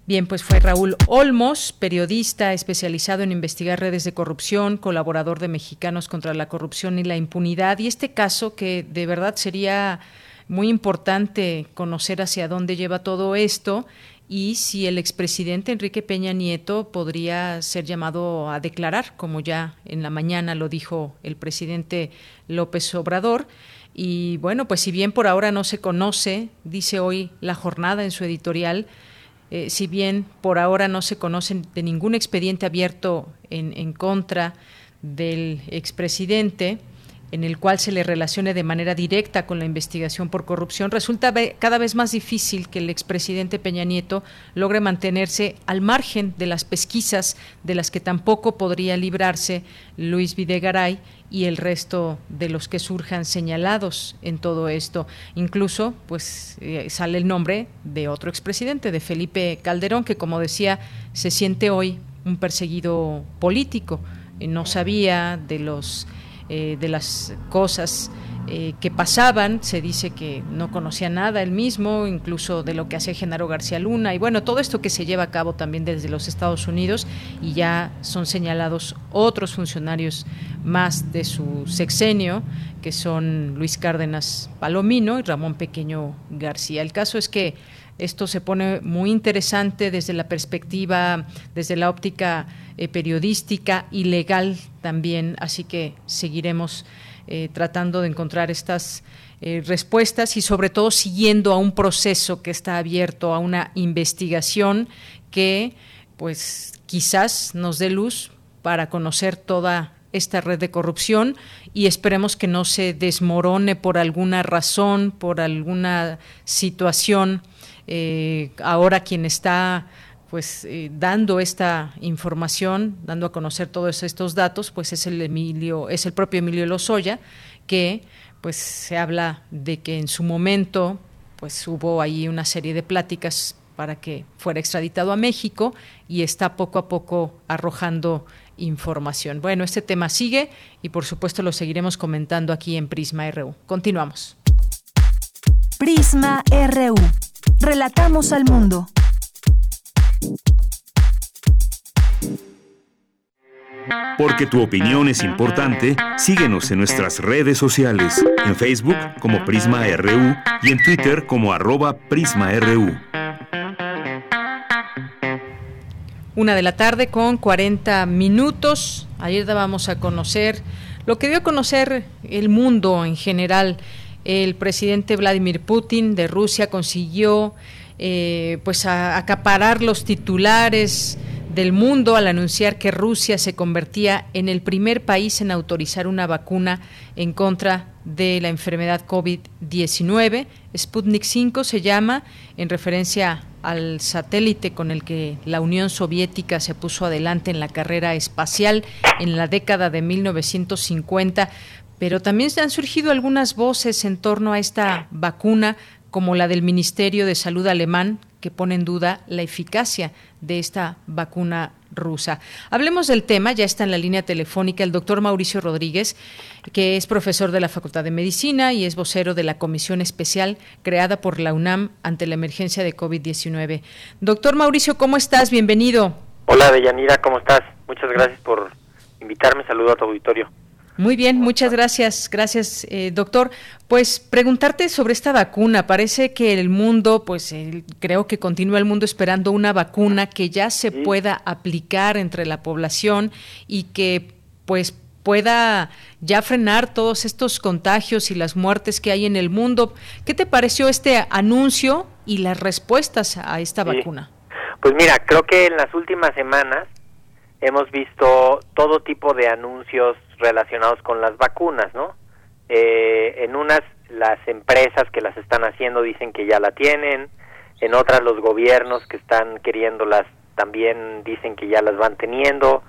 Bien, pues fue Raúl Olmos, periodista especializado en investigar redes de corrupción, colaborador de Mexicanos contra la Corrupción y la Impunidad. Y este caso que de verdad sería muy importante conocer hacia dónde lleva todo esto y si el expresidente Enrique Peña Nieto podría ser llamado a declarar, como ya en la mañana lo dijo el presidente López Obrador. Y bueno, pues si bien por ahora no se conoce, dice hoy la jornada en su editorial, eh, si bien por ahora no se conoce de ningún expediente abierto en, en contra del expresidente, en el cual se le relacione de manera directa con la investigación por corrupción, resulta cada vez más difícil que el expresidente Peña Nieto logre mantenerse al margen de las pesquisas de las que tampoco podría librarse Luis Videgaray y el resto de los que surjan señalados en todo esto. Incluso, pues, eh, sale el nombre de otro expresidente, de Felipe Calderón, que como decía, se siente hoy un perseguido político. Eh, no sabía de los eh, de las cosas eh, que pasaban, se dice que no conocía nada él mismo, incluso de lo que hacía Genaro García Luna, y bueno, todo esto que se lleva a cabo también desde los Estados Unidos, y ya son señalados otros funcionarios más de su sexenio, que son Luis Cárdenas Palomino y Ramón Pequeño García. El caso es que esto se pone muy interesante desde la perspectiva, desde la óptica eh, periodística y legal también, así que seguiremos eh, tratando de encontrar estas eh, respuestas y sobre todo siguiendo a un proceso que está abierto, a una investigación que pues quizás nos dé luz para conocer toda esta red de corrupción y esperemos que no se desmorone por alguna razón, por alguna situación. Ahora quien está pues eh, dando esta información, dando a conocer todos estos datos, pues es el Emilio, es el propio Emilio Lozoya, que pues se habla de que en su momento pues hubo ahí una serie de pláticas para que fuera extraditado a México y está poco a poco arrojando información. Bueno, este tema sigue y por supuesto lo seguiremos comentando aquí en Prisma RU. Continuamos. Prisma RU. Relatamos al mundo. Porque tu opinión es importante, síguenos en nuestras redes sociales, en Facebook como Prisma RU y en Twitter como arroba PrismaRU. Una de la tarde con 40 minutos. Ayer dábamos a conocer lo que dio a conocer el mundo en general. El presidente Vladimir Putin de Rusia consiguió eh, pues acaparar los titulares del mundo al anunciar que Rusia se convertía en el primer país en autorizar una vacuna en contra de la enfermedad COVID-19. Sputnik 5 se llama en referencia al satélite con el que la Unión Soviética se puso adelante en la carrera espacial en la década de 1950. Pero también se han surgido algunas voces en torno a esta vacuna como la del Ministerio de Salud alemán, que pone en duda la eficacia de esta vacuna rusa. Hablemos del tema, ya está en la línea telefónica el doctor Mauricio Rodríguez, que es profesor de la Facultad de Medicina y es vocero de la comisión especial creada por la UNAM ante la emergencia de COVID-19. Doctor Mauricio, ¿cómo estás? Bienvenido. Hola, Deyanira, ¿cómo estás? Muchas gracias por invitarme. Saludo a tu auditorio. Muy bien, muchas gracias, gracias, eh, doctor. Pues preguntarte sobre esta vacuna. Parece que el mundo, pues creo que continúa el mundo esperando una vacuna que ya se pueda aplicar entre la población y que, pues, pueda ya frenar todos estos contagios y las muertes que hay en el mundo. ¿Qué te pareció este anuncio y las respuestas a esta vacuna? Pues mira, creo que en las últimas semanas hemos visto todo tipo de anuncios relacionados con las vacunas, ¿no? Eh, en unas las empresas que las están haciendo dicen que ya la tienen, en otras los gobiernos que están queriéndolas también dicen que ya las van teniendo.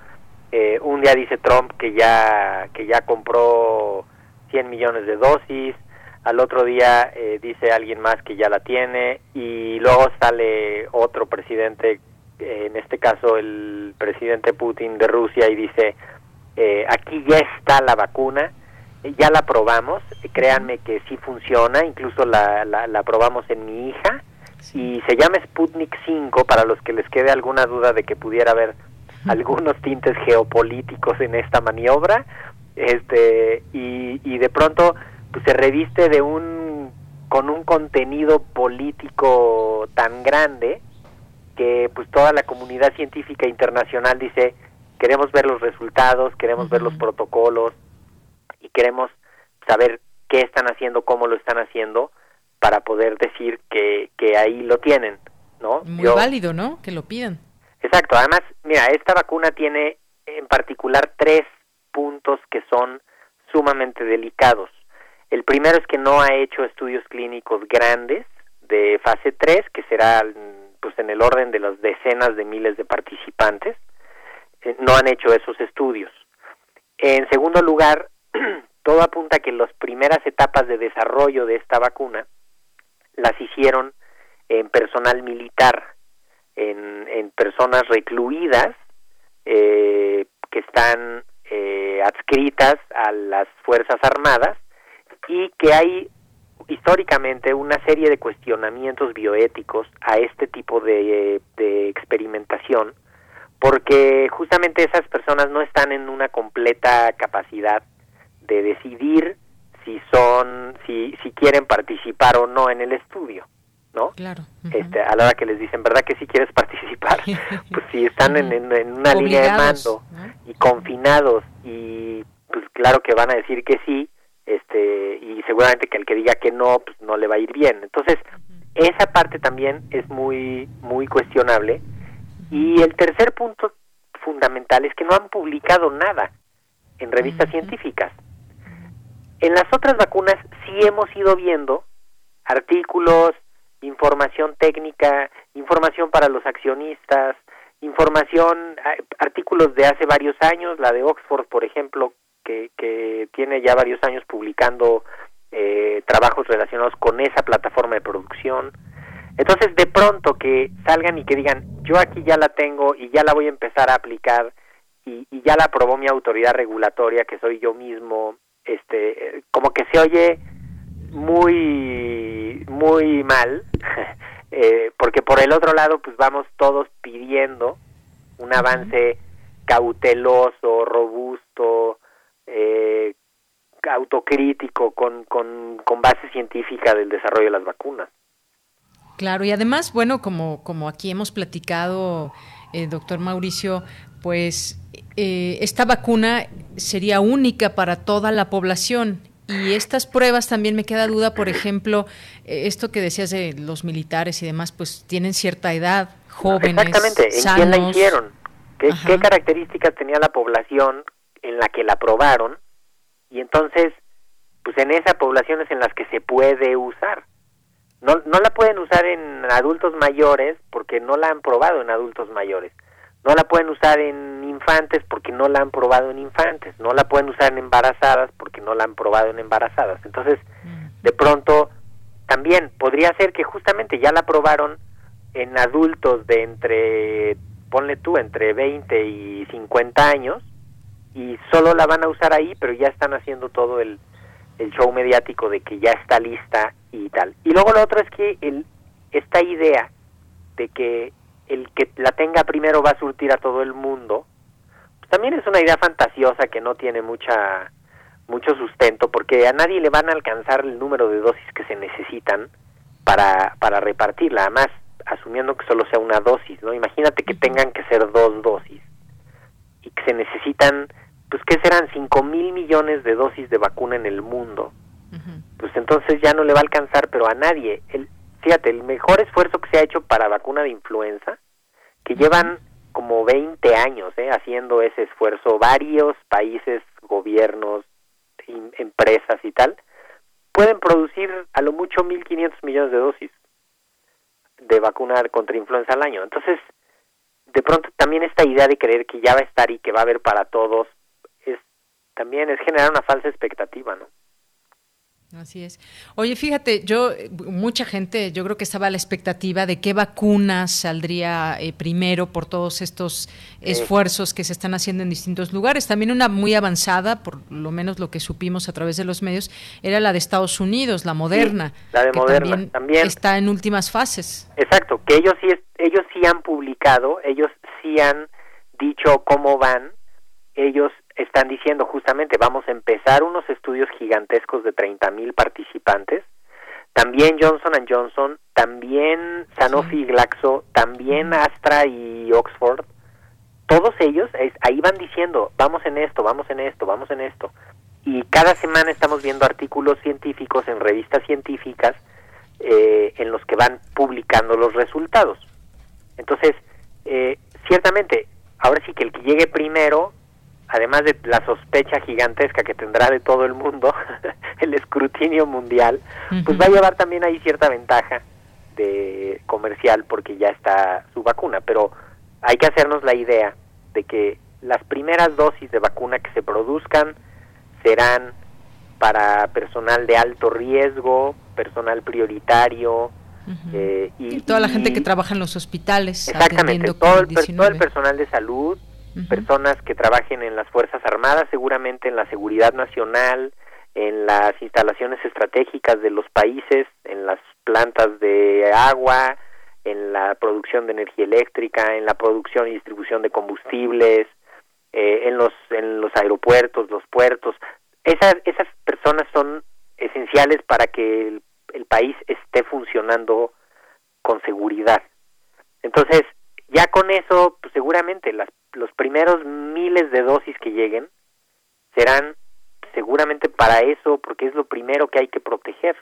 Eh, un día dice Trump que ya que ya compró 100 millones de dosis, al otro día eh, dice alguien más que ya la tiene y luego sale otro presidente, en este caso el presidente Putin de Rusia y dice Eh, aquí ya está la vacuna, eh, ya la probamos, créanme que sí funciona, incluso la, la, probamos en mi hija y se llama Sputnik 5 para los que les quede alguna duda de que pudiera haber algunos tintes geopolíticos en esta maniobra este y, y de pronto pues se reviste de un con un contenido político tan grande que pues toda la comunidad científica internacional dice queremos ver los resultados, queremos ver los protocolos y queremos saber qué están haciendo, cómo lo están haciendo para poder decir que, que ahí lo tienen, ¿no? Muy válido, ¿no? Que lo pidan. Exacto, además, mira, esta vacuna tiene en particular tres puntos que son sumamente delicados. El primero es que no ha hecho estudios clínicos grandes de fase 3, que será pues en el orden de las decenas de miles de participantes. Eh, no han hecho esos estudios. En segundo lugar, [CLEARS THROAT] todo apunta a que las primeras etapas de desarrollo de esta vacuna las hicieron en personal militar, en, en personas recluidas eh, que están eh, adscritas a las Fuerzas Armadas y que hay históricamente una serie de cuestionamientos bioéticos a este tipo de, de experimentación porque justamente esas personas no están en una completa capacidad de decidir si son si si quieren participar o no en el estudio no claro este a la hora que les dicen verdad que si quieres participar [LAUGHS] [LAUGHS] pues si están en, en, una línea de mando y confinados y pues claro que van a decir que sí este y seguramente que el que diga que no pues no le va a ir bien. Entonces esa parte también es muy muy cuestionable. Y el tercer punto fundamental es que no han publicado nada en revistas científicas. En las otras vacunas sí hemos ido viendo artículos información técnica información para los accionistas información artículos de hace varios años la de Oxford por ejemplo que, tiene ya varios años publicando eh, trabajos relacionados con esa plataforma de producción. Entonces, de pronto que salgan y que digan, yo aquí ya la tengo y ya la voy a empezar a aplicar y, ya la aprobó mi autoridad regulatoria, que soy yo mismo, este, como que se oye muy, muy mal, [LAUGHS] eh, porque por el otro lado, pues vamos todos pidiendo un avance cauteloso, robusto, eh, autocrítico, con, con, con base científica del desarrollo de las vacunas. Claro, y además, bueno, como, como aquí hemos platicado, eh, doctor Mauricio, pues eh, esta vacuna sería única para toda la población. Y estas pruebas también me queda duda, por ejemplo, eh, esto que decías de los militares y demás, pues tienen cierta edad, jóvenes. Exactamente, ¿en quién la hicieron? ¿Qué, ¿Qué, características tenía la población en la que la probaron y entonces pues en esa población es en las que se puede usar. No, no la pueden usar en adultos mayores porque no la han probado en adultos mayores. No la pueden usar en infantes porque no la han probado en infantes. No la pueden usar en embarazadas porque no la han probado en embarazadas. Entonces, de pronto, también podría ser que justamente ya la probaron en adultos de entre, ponle tú, entre 20 y 50 años y solo la van a usar ahí, pero ya están haciendo todo el, el show mediático de que ya está lista y tal. Y luego lo otro es que el, esta idea de que el que la tenga primero va a surtir a todo el mundo, pues también es una idea fantasiosa que no tiene mucha mucho sustento porque a nadie le van a alcanzar el número de dosis que se necesitan para, para repartirla, además asumiendo que solo sea una dosis, ¿no? Imagínate que tengan que ser dos dosis y que se necesitan, pues, ¿qué serán? 5 mil millones de dosis de vacuna en el mundo. Pues entonces ya no le va a alcanzar, pero a nadie. El, fíjate, el mejor esfuerzo que se ha hecho para vacuna de influenza, que llevan como 20 años ¿eh? haciendo ese esfuerzo, varios países, gobiernos, empresas y tal, pueden producir a lo mucho 1.500 millones de dosis de vacuna contra influenza al año. Entonces, de pronto también esta idea de creer que ya va a estar y que va a haber para todos es también es generar una falsa expectativa, ¿no? Así es. Oye, fíjate, yo, mucha gente, yo creo que estaba a la expectativa de qué vacuna saldría eh, primero por todos estos esfuerzos que se están haciendo en distintos lugares. También una muy avanzada, por lo menos lo que supimos a través de los medios, era la de Estados Unidos, la Moderna. la de Moderna también, está en últimas fases. Exacto, que ellos sí, ellos sí han publicado, ellos sí han dicho cómo van, ellos están diciendo justamente vamos a empezar unos estudios gigantescos de 30 mil participantes. También Johnson Johnson, también Sanofi y Glaxo, también Astra y Oxford. Todos ellos ahí van diciendo vamos en esto, vamos en esto, vamos en esto. Y cada semana estamos viendo artículos científicos en revistas científicas eh, en los que van publicando los resultados. Entonces, eh, ciertamente, ahora sí que el que llegue primero además de la sospecha gigantesca que tendrá de todo el mundo, [LAUGHS] el escrutinio mundial, pues va a llevar también ahí cierta ventaja de comercial porque ya está su vacuna, pero hay que hacernos la idea de que las primeras dosis de vacuna que se produzcan serán para personal de alto riesgo, personal prioritario, eh, y, toda la gente que trabaja en los hospitales. Exactamente, todo todo el personal de salud, personas que trabajen en las Fuerzas Armadas, seguramente en la seguridad nacional, en las instalaciones estratégicas de los países, en las plantas de agua, en la producción de energía eléctrica, en la producción y distribución de combustibles, eh, en los en los aeropuertos, los puertos. Esas esas personas son esenciales para que el, el país esté funcionando con seguridad. Entonces, ya con eso, pues seguramente las los primeros miles de dosis que lleguen serán seguramente para eso, porque es lo primero que hay que proteger,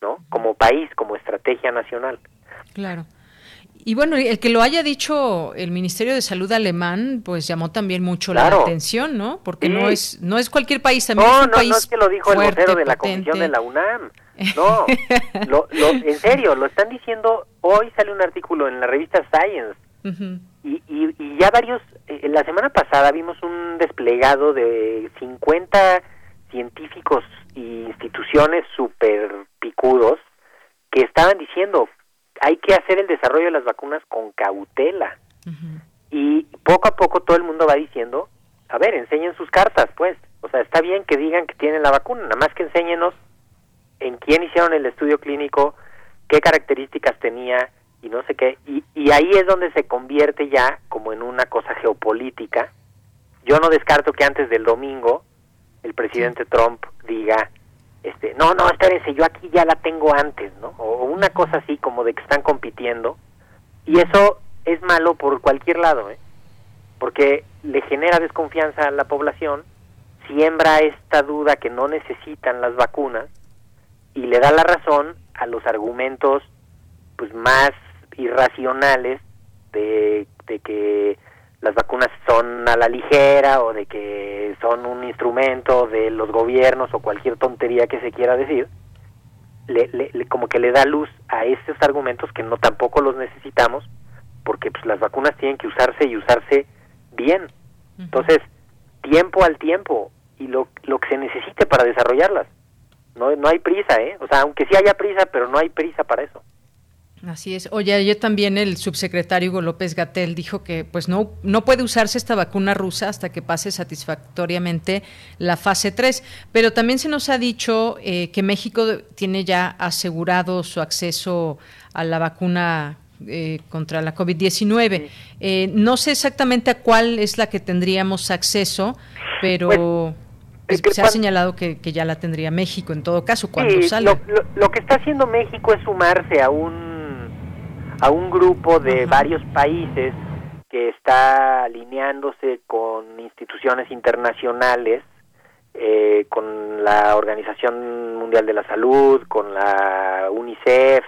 ¿no? Como país, como estrategia nacional. Claro. Y bueno, el que lo haya dicho el Ministerio de Salud alemán, pues llamó también mucho la atención, ¿no? Porque no es no es cualquier país, también no, es un no, país no es que lo dijo el vocero de la comisión de la UNAM. [LAUGHS] No, lo, lo, en serio, lo están diciendo. Hoy sale un artículo en la revista Science y, y, ya varios, eh, la semana pasada vimos un desplegado de 50 científicos e instituciones super picudos que estaban diciendo hay que hacer el desarrollo de las vacunas con cautela. Y poco a poco todo el mundo va diciendo, a ver, enseñen sus cartas, pues. O sea, está bien que digan que tienen la vacuna, nada más que enséñenos en quién hicieron el estudio clínico, qué características tenía, y no sé qué, y, y ahí es donde se convierte ya como en una cosa geopolítica. Yo no descarto que antes del domingo el presidente Trump diga, este, no, no, espérense, yo aquí ya la tengo antes, ¿no? O una cosa así como de que están compitiendo, y eso es malo por cualquier lado, ¿eh? Porque le genera desconfianza a la población, siembra esta duda que no necesitan las vacunas y le da la razón a los argumentos pues más irracionales de, de que las vacunas son a la ligera o de que son un instrumento de los gobiernos o cualquier tontería que se quiera decir, le, le, como que le da luz a estos argumentos que no tampoco los necesitamos porque pues las vacunas tienen que usarse y usarse bien. Entonces, tiempo al tiempo y lo, lo que se necesite para desarrollarlas. No, no hay prisa, ¿eh? O sea, aunque sí haya prisa, pero no hay prisa para eso. Así es. Oye, ayer también el subsecretario Hugo López Gatel dijo que pues no, no puede usarse esta vacuna rusa hasta que pase satisfactoriamente la fase 3. Pero también se nos ha dicho eh, que México tiene ya asegurado su acceso a la vacuna eh, contra la COVID-19. Eh, no sé exactamente a cuál es la que tendríamos acceso, pero... Pues, se ha señalado que, ya la tendría México en todo caso cuando salga. lo que está haciendo México es sumarse a un a un grupo de varios países que está alineándose con instituciones internacionales, eh, con la Organización Mundial de la Salud, con la UNICEF,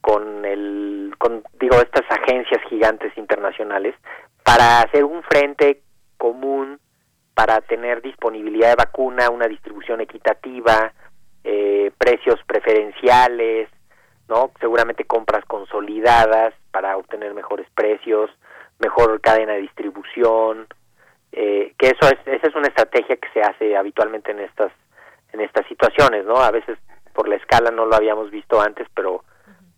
con el, con, digo, estas agencias gigantes internacionales, para hacer un frente común para tener disponibilidad de vacuna, una distribución equitativa, eh, precios preferenciales, ¿no? Seguramente compras consolidadas para obtener mejores precios, mejor cadena de distribución, eh, que eso es, esa es una estrategia que se hace habitualmente en estas en estas situaciones, ¿no? A veces por la escala no lo habíamos visto antes, pero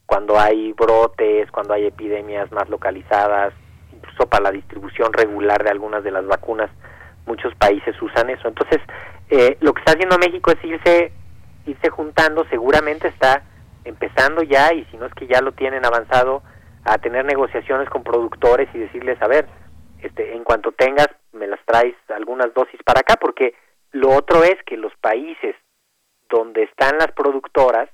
cuando hay brotes, cuando hay epidemias más localizadas, incluso para la distribución regular de algunas de las vacunas, muchos países usan eso. Entonces, eh, lo que está haciendo México es irse, irse juntando, seguramente está empezando ya, y si no es que ya lo tienen avanzado, a tener negociaciones con productores y decirles, a ver, este, en cuanto tengas, me las traes algunas dosis para acá, porque lo otro es que los países donde están las productoras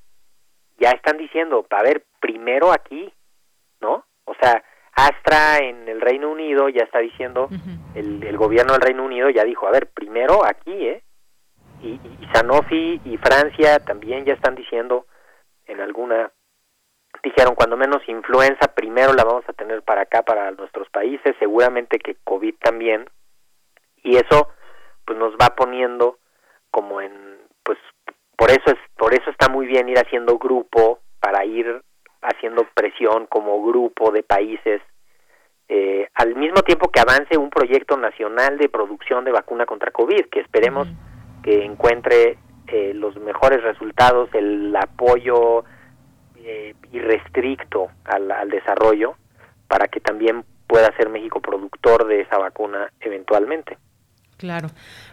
ya están diciendo, a ver, primero aquí, ¿no? O sea, Astra en el Reino Unido ya está diciendo, el, el, gobierno del Reino Unido ya dijo, a ver, primero aquí, ¿eh? Y, y, Sanofi y Francia también ya están diciendo en alguna, dijeron, cuando menos influenza, primero la vamos a tener para acá, para nuestros países, seguramente que COVID también, y eso pues nos va poniendo como en, pues por eso es, por eso está muy bien ir haciendo grupo, para ir haciendo presión como grupo de países, eh, al mismo tiempo que avance un proyecto nacional de producción de vacuna contra COVID, que esperemos que encuentre eh, los mejores resultados, el apoyo eh, irrestricto al, al desarrollo, para que también pueda ser México productor de esa vacuna eventualmente. Claro.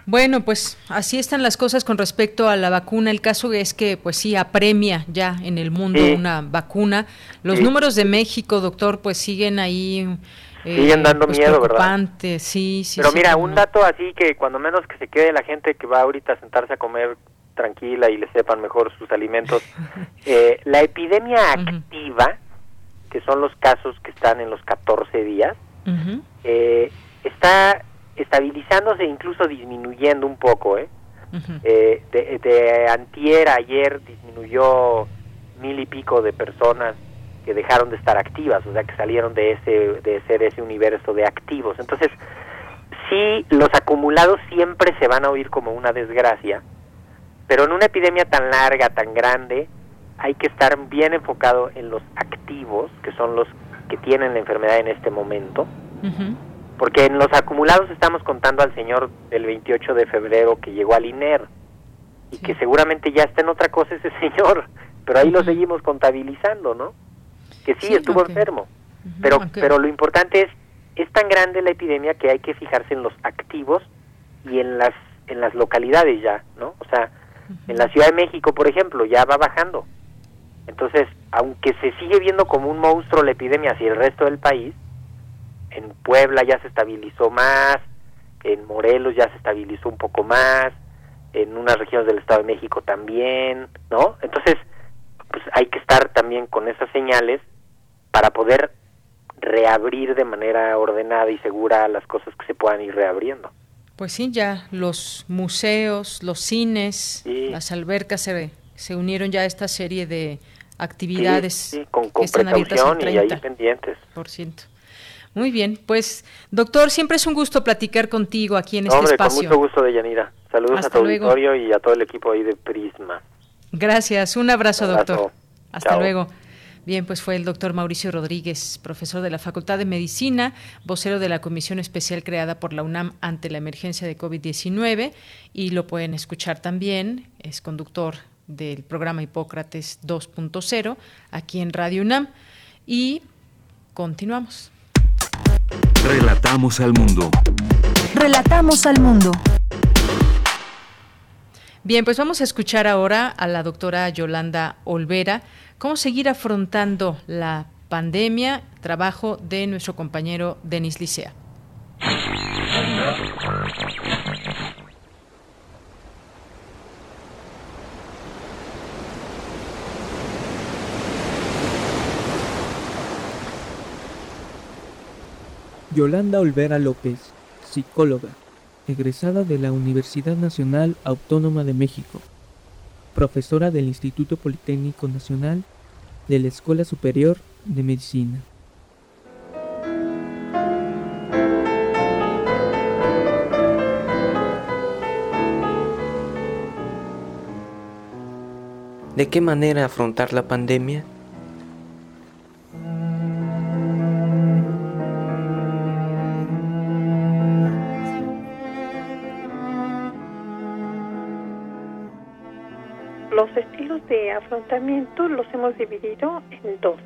Bueno, pues así están las cosas con respecto a la vacuna. El caso es que, pues sí, apremia ya en el mundo una vacuna. Los números de México, doctor, pues siguen ahí. Eh, siguen dando pues, miedo, ¿verdad? Sí, sí. Pero mira, un dato así que cuando menos que se quede la gente que va ahorita a sentarse a comer tranquila y le sepan mejor sus alimentos. [LAUGHS] eh, la epidemia activa, que son los casos que están en los 14 días, eh, está estabilizándose e incluso disminuyendo un poco, ¿eh? eh de, de, antier ayer disminuyó mil y pico de personas que dejaron de estar activas, o sea que salieron de ese de ser ese universo de activos. Entonces, sí, los acumulados siempre se van a oír como una desgracia, pero en una epidemia tan larga, tan grande, hay que estar bien enfocado en los activos, que son los que tienen la enfermedad en este momento, porque en los acumulados estamos contando al señor del 28 de febrero que llegó al INER y que seguramente ya está en otra cosa ese [LAUGHS] señor, pero ahí lo seguimos contabilizando, ¿no? Que sí, estuvo enfermo, pero pero lo importante es es tan grande la epidemia que hay que fijarse en los activos y en las en las localidades ya, ¿no? O sea, en la Ciudad de México, por ejemplo, ya va bajando. Entonces, aunque se sigue viendo como un monstruo la epidemia hacia el resto del país, en Puebla ya se estabilizó más, en Morelos ya se estabilizó un poco más, en unas regiones del Estado de México también, ¿no? Entonces, pues hay que estar también con esas señales para poder reabrir de manera ordenada y segura las cosas que se puedan ir reabriendo. Pues sí, ya los museos, los cines, las albercas se, se unieron ya a esta serie de actividades sí, con, con precaución y ahí pendientes. Por ciento. Muy bien, pues doctor, siempre es un gusto platicar contigo aquí en este espacio. Con mucho gusto, Deyanira. Saludos a tu auditorio y a todo el equipo ahí de Prisma. Gracias, un abrazo, doctor. Hasta luego. Bien, pues fue el doctor Mauricio Rodríguez, profesor de la Facultad de Medicina, vocero de la comisión especial creada por la UNAM ante la emergencia de COVID-19 y lo pueden escuchar también, es conductor del programa Hipócrates 2.0 aquí en Radio UNAM y continuamos. Relatamos al mundo. Relatamos al mundo. Bien, pues vamos a escuchar ahora a la doctora Yolanda Olvera cómo seguir afrontando la pandemia, trabajo de nuestro compañero Denis Licea. Yolanda Olvera López, psicóloga, egresada de la Universidad Nacional Autónoma de México, profesora del Instituto Politécnico Nacional de la Escuela Superior de Medicina. ¿De qué manera afrontar la pandemia? De afrontamiento los hemos dividido en dos.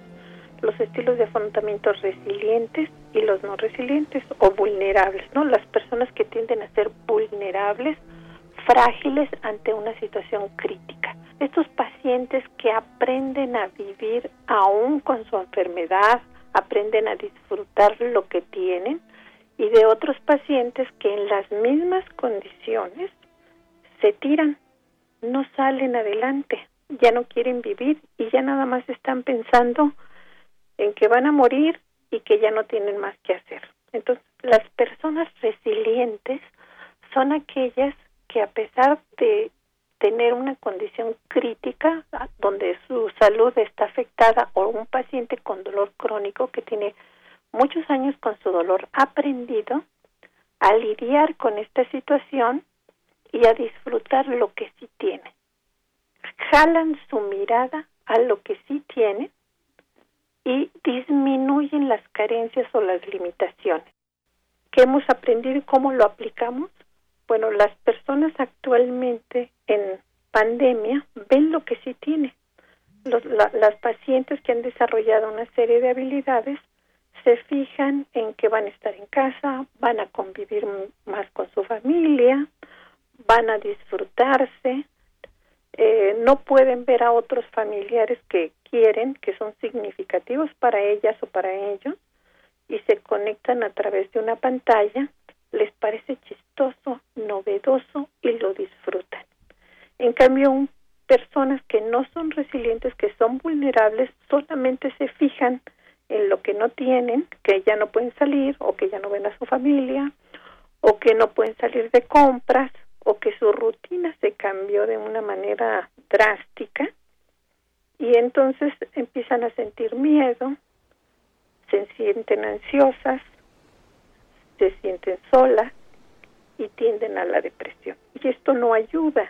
Los estilos de afrontamiento resilientes y los no resilientes o vulnerables, ¿no? Las personas que tienden a ser vulnerables, frágiles ante una situación crítica. Estos pacientes que aprenden a vivir aún con su enfermedad, aprenden a disfrutar lo que tienen, y de otros pacientes que en las mismas condiciones se tiran, no salen adelante, ya no quieren vivir y ya nada más están pensando en que van a morir y que ya no tienen más que hacer. Entonces, las personas resilientes son aquellas que a pesar de tener una condición crítica donde su salud está afectada o un paciente con dolor crónico que tiene muchos años con su dolor aprendido a lidiar con esta situación y a disfrutar lo que sí tiene. Jalan su mirada a lo que sí tiene y disminuyen las carencias o las limitaciones. ¿Qué hemos aprendido y cómo lo aplicamos? Bueno, las personas actualmente en pandemia ven lo que sí tiene. Los, las pacientes que han desarrollado una serie de habilidades se fijan en que van a estar en casa, van a convivir más con su familia, van a disfrutarse, eh, no pueden ver a otros familiares que quieren, que son significativos para ellas o para ellos, y se conectan a través de una pantalla, les parece chistoso, novedoso y lo disfrutan. En cambio, personas que no son resilientes, que son vulnerables, solamente se fijan en lo que no tienen, que ya no pueden salir o que ya no ven a su familia o que no pueden salir de compras o que su rutina se cambió de una manera drástica y entonces empiezan a sentir miedo, se sienten ansiosas, se sienten solas y tienden a la depresión. Y esto no ayuda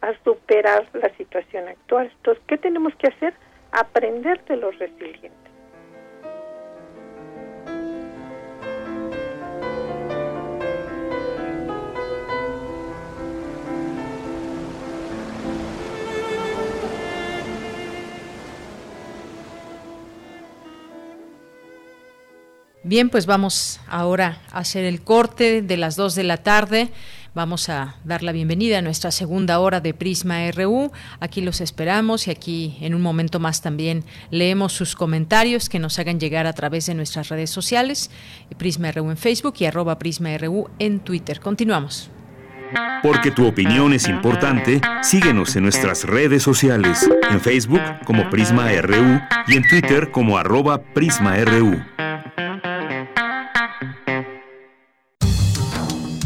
a superar la situación actual. Entonces, ¿qué tenemos que hacer? Aprender de los resilientes. Bien, pues vamos ahora a hacer el corte de las 2 de la tarde. Vamos a dar la bienvenida a nuestra segunda hora de Prisma RU. Aquí los esperamos y aquí en un momento más también leemos sus comentarios que nos hagan llegar a través de nuestras redes sociales, Prisma RU en Facebook y arroba Prisma RU en Twitter. Continuamos. Porque tu opinión es importante, síguenos en nuestras redes sociales, en Facebook como Prisma RU y en Twitter como arroba PrismaRU.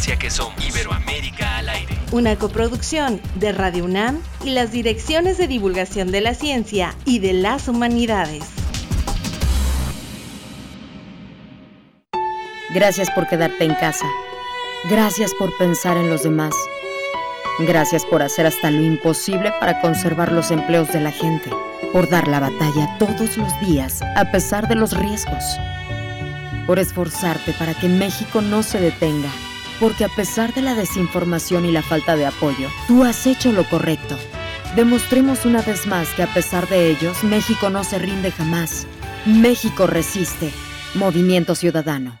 Que somos. Iberoamérica al aire. Una coproducción de Radio UNAM y las direcciones de divulgación de la ciencia y de las humanidades. Gracias por quedarte en casa. Gracias por pensar en los demás. Gracias por hacer hasta lo imposible para conservar los empleos de la gente. Por dar la batalla todos los días a pesar de los riesgos. Por esforzarte para que México no se detenga porque a pesar de la desinformación y la falta de apoyo, tú has hecho lo correcto. Demostremos una vez más que a pesar de ellos, México no se rinde jamás. México resiste. Movimiento Ciudadano.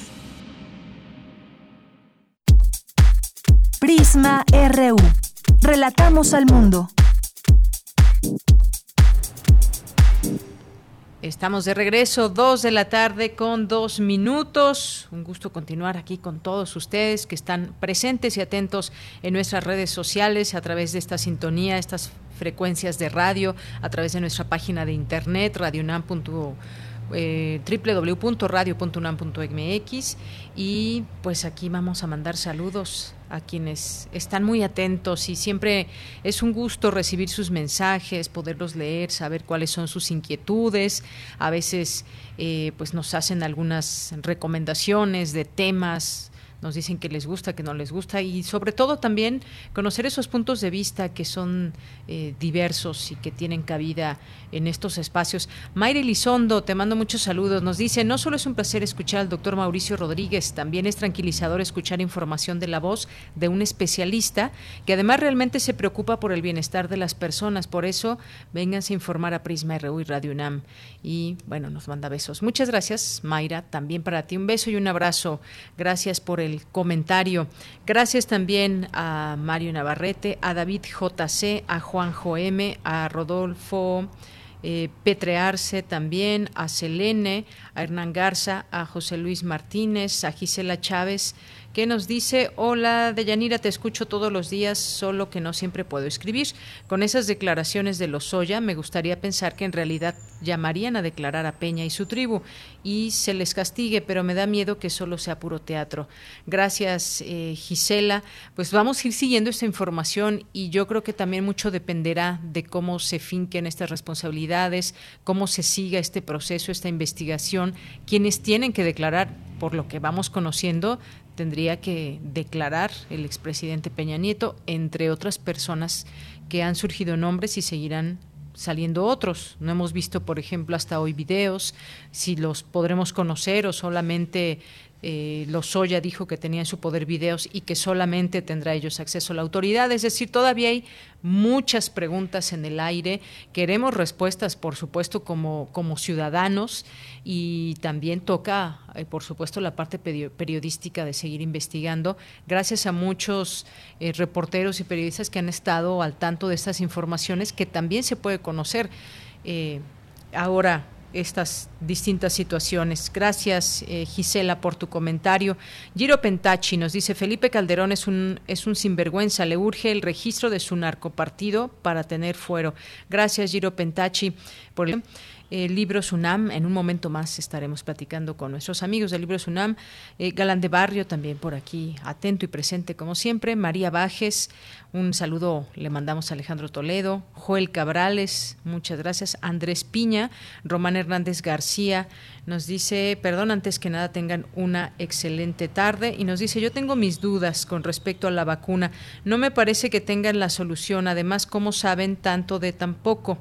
Prisma RU. Relatamos al mundo. Estamos de regreso, dos de la tarde con dos minutos. Un gusto continuar aquí con todos ustedes que están presentes y atentos en nuestras redes sociales a través de esta sintonía, estas frecuencias de radio, a través de nuestra página de internet, radionam.com eh, www.radio.unam.mx y pues aquí vamos a mandar saludos a quienes están muy atentos y siempre es un gusto recibir sus mensajes, poderlos leer, saber cuáles son sus inquietudes. A veces eh, pues nos hacen algunas recomendaciones de temas nos dicen que les gusta, que no les gusta y sobre todo también conocer esos puntos de vista que son eh, diversos y que tienen cabida en estos espacios. Mayre Lizondo, te mando muchos saludos. Nos dice, no solo es un placer escuchar al doctor Mauricio Rodríguez, también es tranquilizador escuchar información de la voz de un especialista que además realmente se preocupa por el bienestar de las personas. Por eso, vénganse a informar a Prisma RU y Radio UNAM. Y bueno, nos manda besos. Muchas gracias, Mayra. También para ti un beso y un abrazo. Gracias por el comentario. Gracias también a Mario Navarrete, a David JC, a Juan M, a Rodolfo eh, Petrearse también, a Selene, a Hernán Garza, a José Luis Martínez, a Gisela Chávez, que nos dice, hola Deyanira, te escucho todos los días, solo que no siempre puedo escribir. Con esas declaraciones de Lozoya, me gustaría pensar que en realidad llamarían a declarar a Peña y su tribu y se les castigue, pero me da miedo que solo sea puro teatro. Gracias, eh, Gisela. Pues vamos a ir siguiendo esta información y yo creo que también mucho dependerá de cómo se finquen estas responsabilidades, cómo se siga este proceso, esta investigación, quienes tienen que declarar, por lo que vamos conociendo, tendría que declarar el expresidente Peña Nieto, entre otras personas que han surgido nombres y seguirán saliendo otros. No hemos visto, por ejemplo, hasta hoy videos, si los podremos conocer o solamente eh, Lozoya dijo que tenía en su poder videos y que solamente tendrá ellos acceso a la autoridad. Es decir, todavía hay muchas preguntas en el aire. Queremos respuestas, por supuesto, como, como ciudadanos y también toca, eh, por supuesto, la parte periodística de seguir investigando. Gracias a muchos eh, reporteros y periodistas que han estado al tanto de estas informaciones que también se puede conocer. Eh, ahora, estas distintas situaciones. Gracias, eh, Gisela, por tu comentario. Giro Pentachi nos dice, Felipe Calderón es un, es un sinvergüenza, le urge el registro de su narcopartido para tener fuero. Gracias, Giro Pentachi, por el libro Sunam. En un momento más estaremos platicando con nuestros amigos del libro Sunam. Eh, Galán de Barrio también por aquí, atento y presente como siempre. María Bajes, un saludo le mandamos a Alejandro Toledo. Joel Cabrales, muchas gracias. Andrés Piña, Román Hernández García nos dice, perdón, antes que nada tengan una excelente tarde y nos dice, yo tengo mis dudas con respecto a la vacuna. No me parece que tengan la solución. Además, ¿cómo saben tanto de tan poco?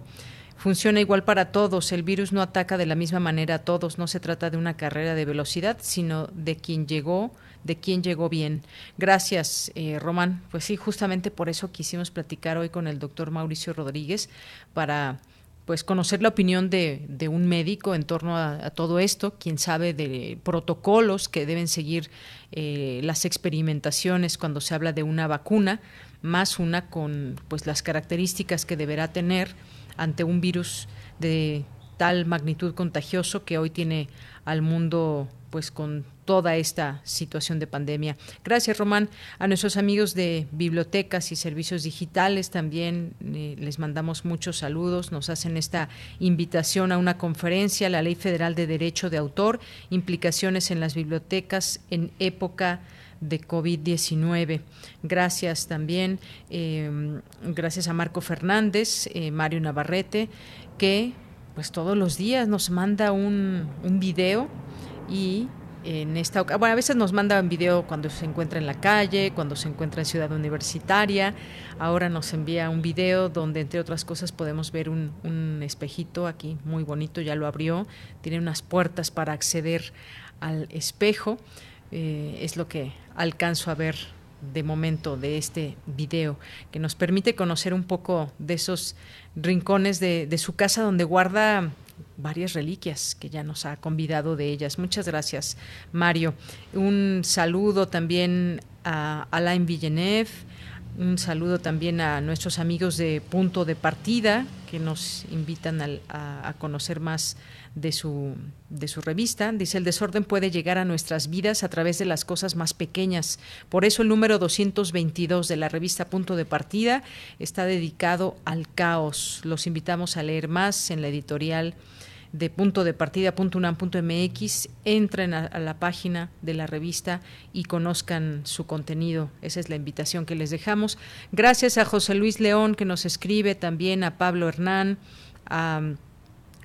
Funciona igual para todos. El virus no ataca de la misma manera a todos. No se trata de una carrera de velocidad, sino de quien llegó, de quien llegó bien. Gracias, eh, Román. Pues sí, justamente por eso quisimos platicar hoy con el doctor Mauricio Rodríguez para pues conocer la opinión de, de un médico en torno a, todo esto, quien sabe de protocolos que deben seguir eh, las experimentaciones cuando se habla de una vacuna, más una con pues las características que deberá tener ante un virus de tal magnitud contagioso que hoy tiene al mundo pues con toda esta situación de pandemia. Gracias, Román. A nuestros amigos de bibliotecas y servicios digitales también eh, les mandamos muchos saludos. Nos hacen esta invitación a una conferencia, la Ley Federal de Derecho de Autor, implicaciones en las bibliotecas en época COVID-19. Gracias también, em, gracias a Marco Fernández, eh, Mario Navarrete, que pues todos los días nos manda un, un video y en esta bueno, a veces nos mandan video cuando se encuentra en la calle, cuando se encuentra en Ciudad Universitaria. Ahora nos envía un video donde, entre otras cosas, podemos ver un, un espejito aquí muy bonito, ya lo abrió. Tiene unas puertas para acceder al espejo. Eh, es lo que alcanzo a ver de momento de este video, que nos permite conocer un poco de esos rincones de, de su casa donde guarda varias reliquias que ya nos ha convidado de ellas. Muchas gracias, Mario. Un saludo también a Alain Villeneuve, un saludo también a nuestros amigos de Punto de Partida, que nos invitan a, a, conocer más de su, de su revista. Dice, el desorden puede llegar a nuestras vidas a través de las cosas más pequeñas. Por eso el número 222 de la revista Punto de Partida está dedicado al caos. Los invitamos a leer más en la editorial de punto de partida .unam.mx, entren a, a, la página de la revista y conozcan su contenido. Esa es la invitación que les dejamos. Gracias a José Luis León que nos escribe, también a Pablo Hernán, a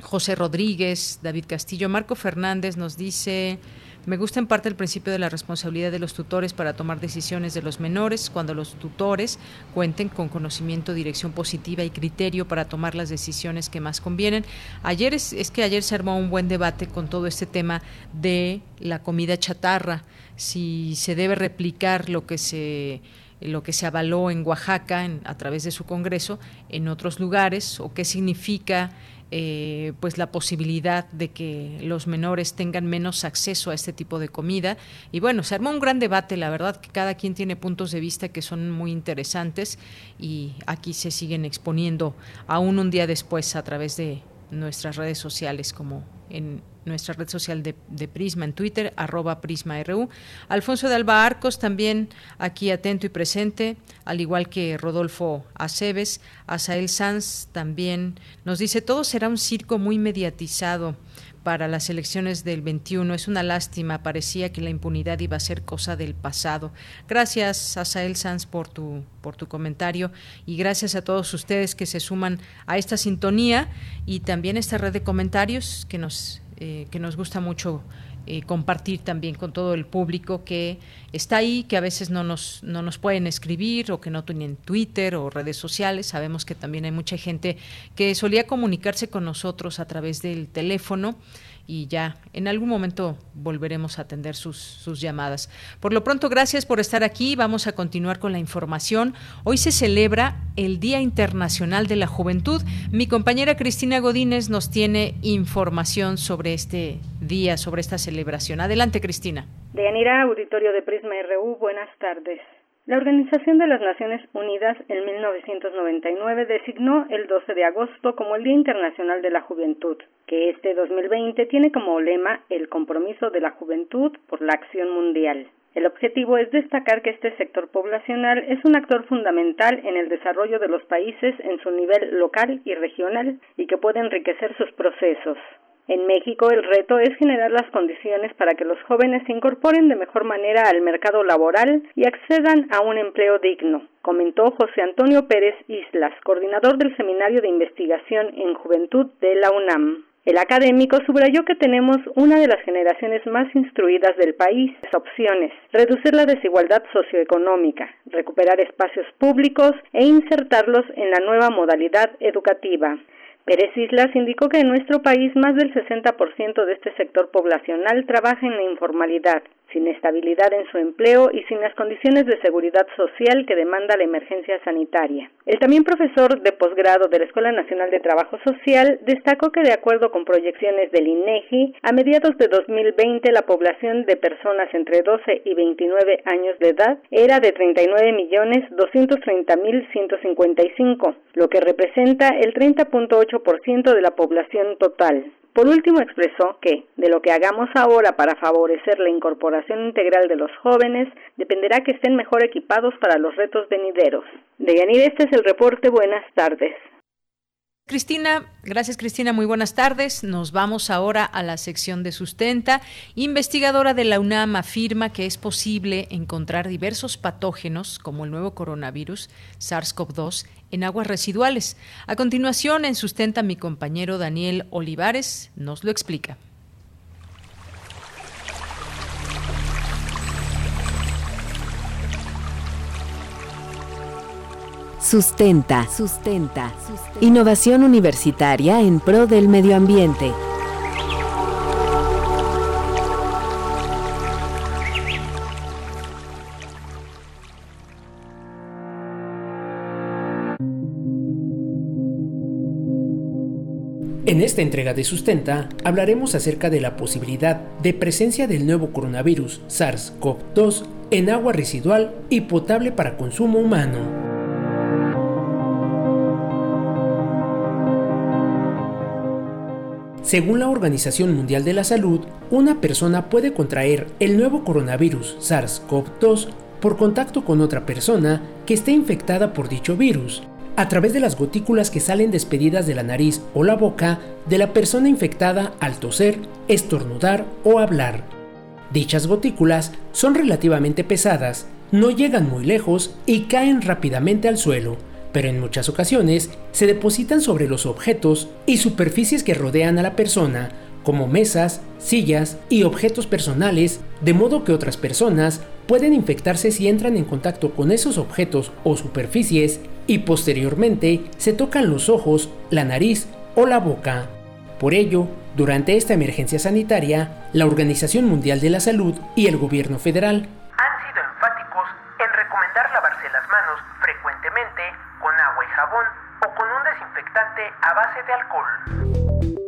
José Rodríguez, David Castillo, Marco Fernández nos dice me gusta en parte el principio de la responsabilidad de los tutores para tomar decisiones de los menores cuando los tutores cuenten con conocimiento, dirección positiva y criterio para tomar las decisiones que más convienen. Ayer es, es que ayer se armó un buen debate con todo este tema de la comida chatarra, si se debe replicar lo que se lo que se avaló en Oaxaca en, a través de su Congreso en otros lugares o qué significa eh, pues la posibilidad de que los menores tengan menos acceso a este tipo de comida. Y bueno, se armó un gran debate, la verdad que cada quien tiene puntos de vista que son muy interesantes y aquí se siguen exponiendo aún un día después a través de nuestras redes sociales como en nuestra red social de, Prisma en Twitter, arroba PrismaRU. Alfonso de Alba Arcos también aquí atento y presente, al igual que Rodolfo Aceves. Asael Sanz también nos dice, todo será un circo muy mediatizado para las elecciones del 21. Es una lástima, parecía que la impunidad iba a ser cosa del pasado. Gracias, Asael Sanz, por tu, por tu comentario y gracias a todos ustedes que se suman a esta sintonía y también esta red de comentarios que nos eh, que nos gusta mucho eh, compartir también con todo el público que está ahí, que a veces no nos, no nos pueden escribir o que no tienen Twitter o redes sociales. Sabemos que también hay mucha gente que solía comunicarse con nosotros a través del teléfono y ya en algún momento volveremos a atender sus, sus, llamadas. Por lo pronto, gracias por estar aquí. Vamos a continuar con la información. Hoy se celebra el Día Internacional de la Juventud. Mi compañera Cristina Godínez nos tiene información sobre este día, sobre esta celebración. Adelante, Cristina. Deyanira, auditorio de Prisma RU, buenas tardes. La Organización de las Naciones Unidas en 1999 designó el 12 de agosto como el Día Internacional de la Juventud, que este 2020 tiene como lema el compromiso de la juventud por la acción mundial. El objetivo es destacar que este sector poblacional es un actor fundamental en el desarrollo de los países en su nivel local y regional y que puede enriquecer sus procesos. En México el reto es generar las condiciones para que los jóvenes se incorporen de mejor manera al mercado laboral y accedan a un empleo digno, comentó José Antonio Pérez Islas, coordinador del Seminario de Investigación en Juventud de la UNAM. El académico subrayó que tenemos una de las generaciones más instruidas del país. Opciones. Reducir la desigualdad socioeconómica, recuperar espacios públicos e insertarlos en la nueva modalidad educativa. Pérez Islas indicó que en nuestro país más del 60% de este sector poblacional trabaja en la informalidad, sin estabilidad en su empleo y sin las condiciones de seguridad social que demanda la emergencia sanitaria. El también profesor de posgrado de la Escuela Nacional de Trabajo Social destacó que de acuerdo con proyecciones del INEGI, a mediados de 2020 la población de personas entre 12 y 29 años de edad era de 39.230.155, lo que representa el 30.8% de la población total. Por último, expresó que, de lo que hagamos ahora para favorecer la incorporación integral de los jóvenes, dependerá que estén mejor equipados para los retos venideros. De Yanir, este es el reporte. Buenas tardes. Cristina, gracias Cristina, muy buenas tardes. Nos vamos ahora a la sección de sustenta. Investigadora de la UNAM afirma que es posible encontrar diversos patógenos, como el nuevo coronavirus SARS-CoV-2, en aguas residuales. A continuación, en Sustenta, mi compañero Daniel Olivares nos lo explica. Sustenta, sustenta, sustenta. Innovación universitaria en pro del medio ambiente. En esta entrega de Sustenta hablaremos acerca de la posibilidad de presencia del nuevo coronavirus SARS-CoV-2 en agua residual y potable para consumo humano. Según la Organización Mundial de la Salud, una persona puede contraer el nuevo coronavirus SARS-CoV-2 por contacto con otra persona que esté infectada por dicho virus, a través de las gotículas que salen despedidas de la nariz o la boca de la persona infectada al toser, estornudar o hablar. Dichas gotículas son relativamente pesadas, no llegan muy lejos y caen rápidamente al suelo, pero en muchas ocasiones se depositan sobre los objetos y superficies que rodean a la persona, como mesas, sillas y objetos personales, de modo que otras personas pueden infectarse si entran en contacto con esos objetos o superficies y posteriormente se tocan los ojos, la nariz o la boca. Por ello, durante esta emergencia sanitaria, la Organización Mundial de la Salud y el gobierno federal han sido enfáticos en recomendar lavarse las manos frecuentemente con agua y jabón o con un desinfectante a base de alcohol.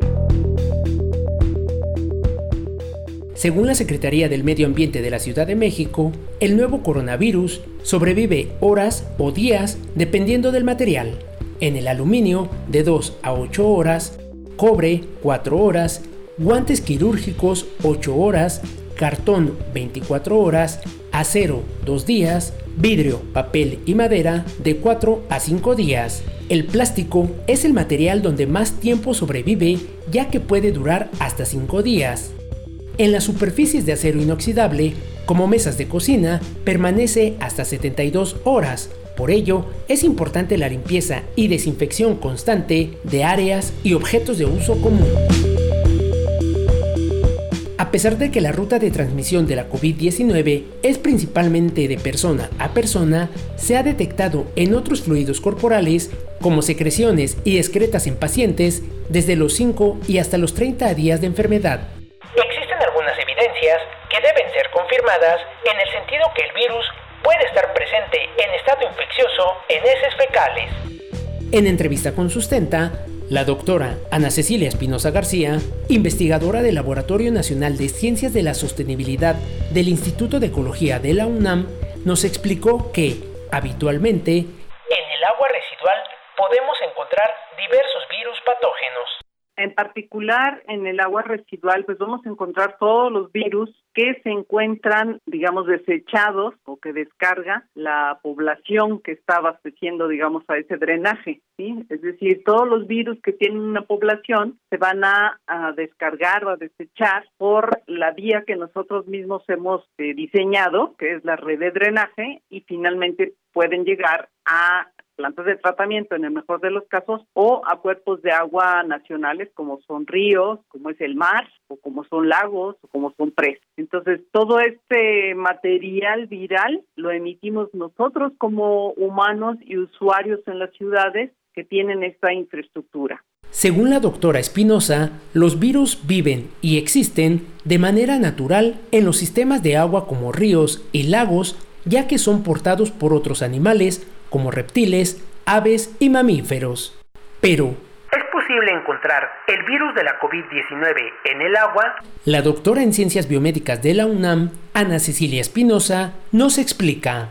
Según la Secretaría del Medio Ambiente de la Ciudad de México, el nuevo coronavirus sobrevive horas o días dependiendo del material. En el aluminio, de 2 a 8 horas, cobre, 4 horas, guantes quirúrgicos, 8 horas, cartón, 24 horas, acero, 2 días, vidrio, papel y madera, de 4 a 5 días. El plástico es el material donde más tiempo sobrevive ya que puede durar hasta 5 días. En las superficies de acero inoxidable, como mesas de cocina, permanece hasta 72 horas. Por ello, es importante la limpieza y desinfección constante de áreas y objetos de uso común. A pesar de que la ruta de transmisión de la COVID-19 es principalmente de persona a persona, se ha detectado en otros fluidos corporales, como secreciones y excretas en pacientes, desde los 5 y hasta los 30 días de enfermedad confirmadas en el sentido que el virus puede estar presente en estado infeccioso en heces fecales. En entrevista con Sustenta, la doctora Ana Cecilia Espinosa García, investigadora del Laboratorio Nacional de Ciencias de la Sostenibilidad del Instituto de Ecología de la UNAM, nos explicó que, habitualmente, en el agua residual podemos encontrar diversos virus patógenos. En particular, en el agua residual, pues vamos a encontrar todos los virus que se encuentran, digamos, desechados o que descarga la población que está abasteciendo, digamos, a ese drenaje. ¿sí? Es decir, todos los virus que tienen una población se van a, descargar o a desechar por la vía que nosotros mismos hemos eh, diseñado, que es la red de drenaje, y finalmente pueden llegar a plantas de tratamiento en el mejor de los casos o a cuerpos de agua nacionales como son ríos, como es el mar o como son lagos o como son presas. Entonces, todo este material viral lo emitimos nosotros como humanos y usuarios en las ciudades que tienen esta infraestructura. Según la doctora Espinosa, los virus viven y existen de manera natural en los sistemas de agua como ríos y lagos, ya que son portados por otros animales como reptiles, aves y mamíferos. Pero, ¿es posible encontrar el virus de la COVID-19 en el agua? La doctora en Ciencias Biomédicas de la UNAM, Ana Cecilia Espinosa, nos explica.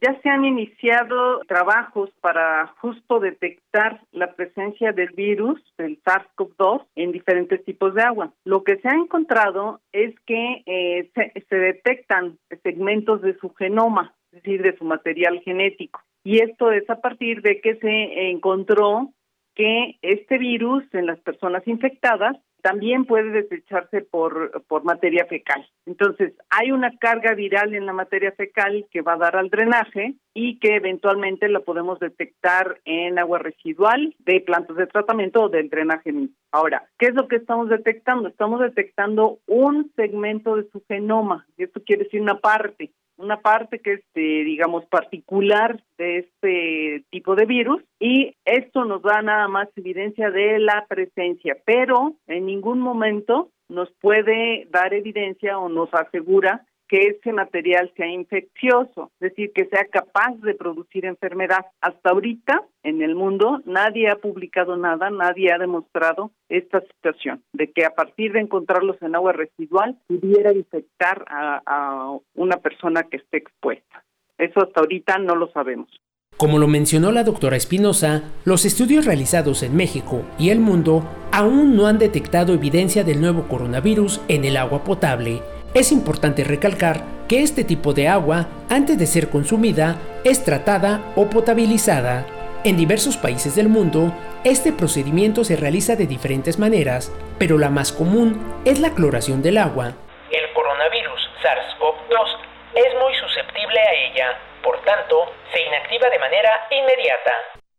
Ya se han iniciado trabajos para justo detectar la presencia del virus, del SARS-CoV-2, en diferentes tipos de agua. Lo que se ha encontrado es que eh, se detectan segmentos de su genoma, es decir, de su material genético. Y esto es a partir de que se encontró que este virus en las personas infectadas también puede desecharse por, por materia fecal. Entonces, hay una carga viral en la materia fecal que va a dar al drenaje y que eventualmente la podemos detectar en agua residual de plantas de tratamiento o del drenaje mismo. Ahora, ¿qué es lo que estamos detectando? Estamos detectando un segmento de su genoma, esto quiere decir una parte una parte que es, eh, digamos, particular de este tipo de virus y esto nos da nada más evidencia de la presencia, pero en ningún momento nos puede dar evidencia o nos asegura que ese material sea infeccioso, es decir, que sea capaz de producir enfermedad. Hasta ahorita, en el mundo, nadie ha publicado nada, nadie ha demostrado esta situación, de que a partir de encontrarlos en agua residual pudiera infectar a, una persona que esté expuesta. Eso hasta ahorita no lo sabemos. Como lo mencionó la doctora Espinosa, los estudios realizados en México y el mundo aún no han detectado evidencia del nuevo coronavirus en el agua potable. Es importante recalcar que este tipo de agua, antes de ser consumida, es tratada o potabilizada. En diversos países del mundo, este procedimiento se realiza de diferentes maneras, pero la más común es la cloración del agua. El coronavirus SARS-CoV-2 es muy susceptible a ella, por tanto, se inactiva de manera inmediata.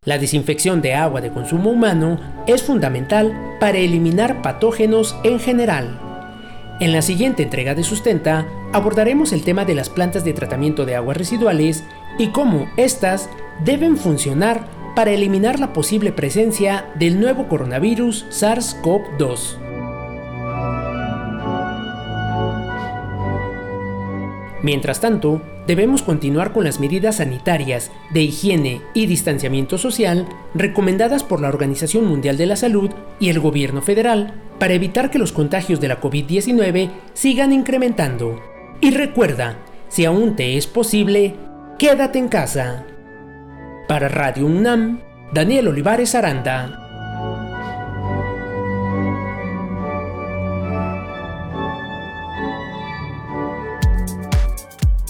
La desinfección de agua de consumo humano es fundamental para eliminar patógenos en general. En la siguiente entrega de Sustenta abordaremos el tema de las plantas de tratamiento de aguas residuales y cómo éstas deben funcionar para eliminar la posible presencia del nuevo coronavirus SARS-CoV-2. Mientras tanto, debemos continuar con las medidas sanitarias de higiene y distanciamiento social recomendadas por la Organización Mundial de la Salud y el Gobierno federal para evitar que los contagios de la COVID-19 sigan incrementando. Y recuerda, si aún te es posible, quédate en casa. Para Radio UNAM, Daniel Olivares Aranda.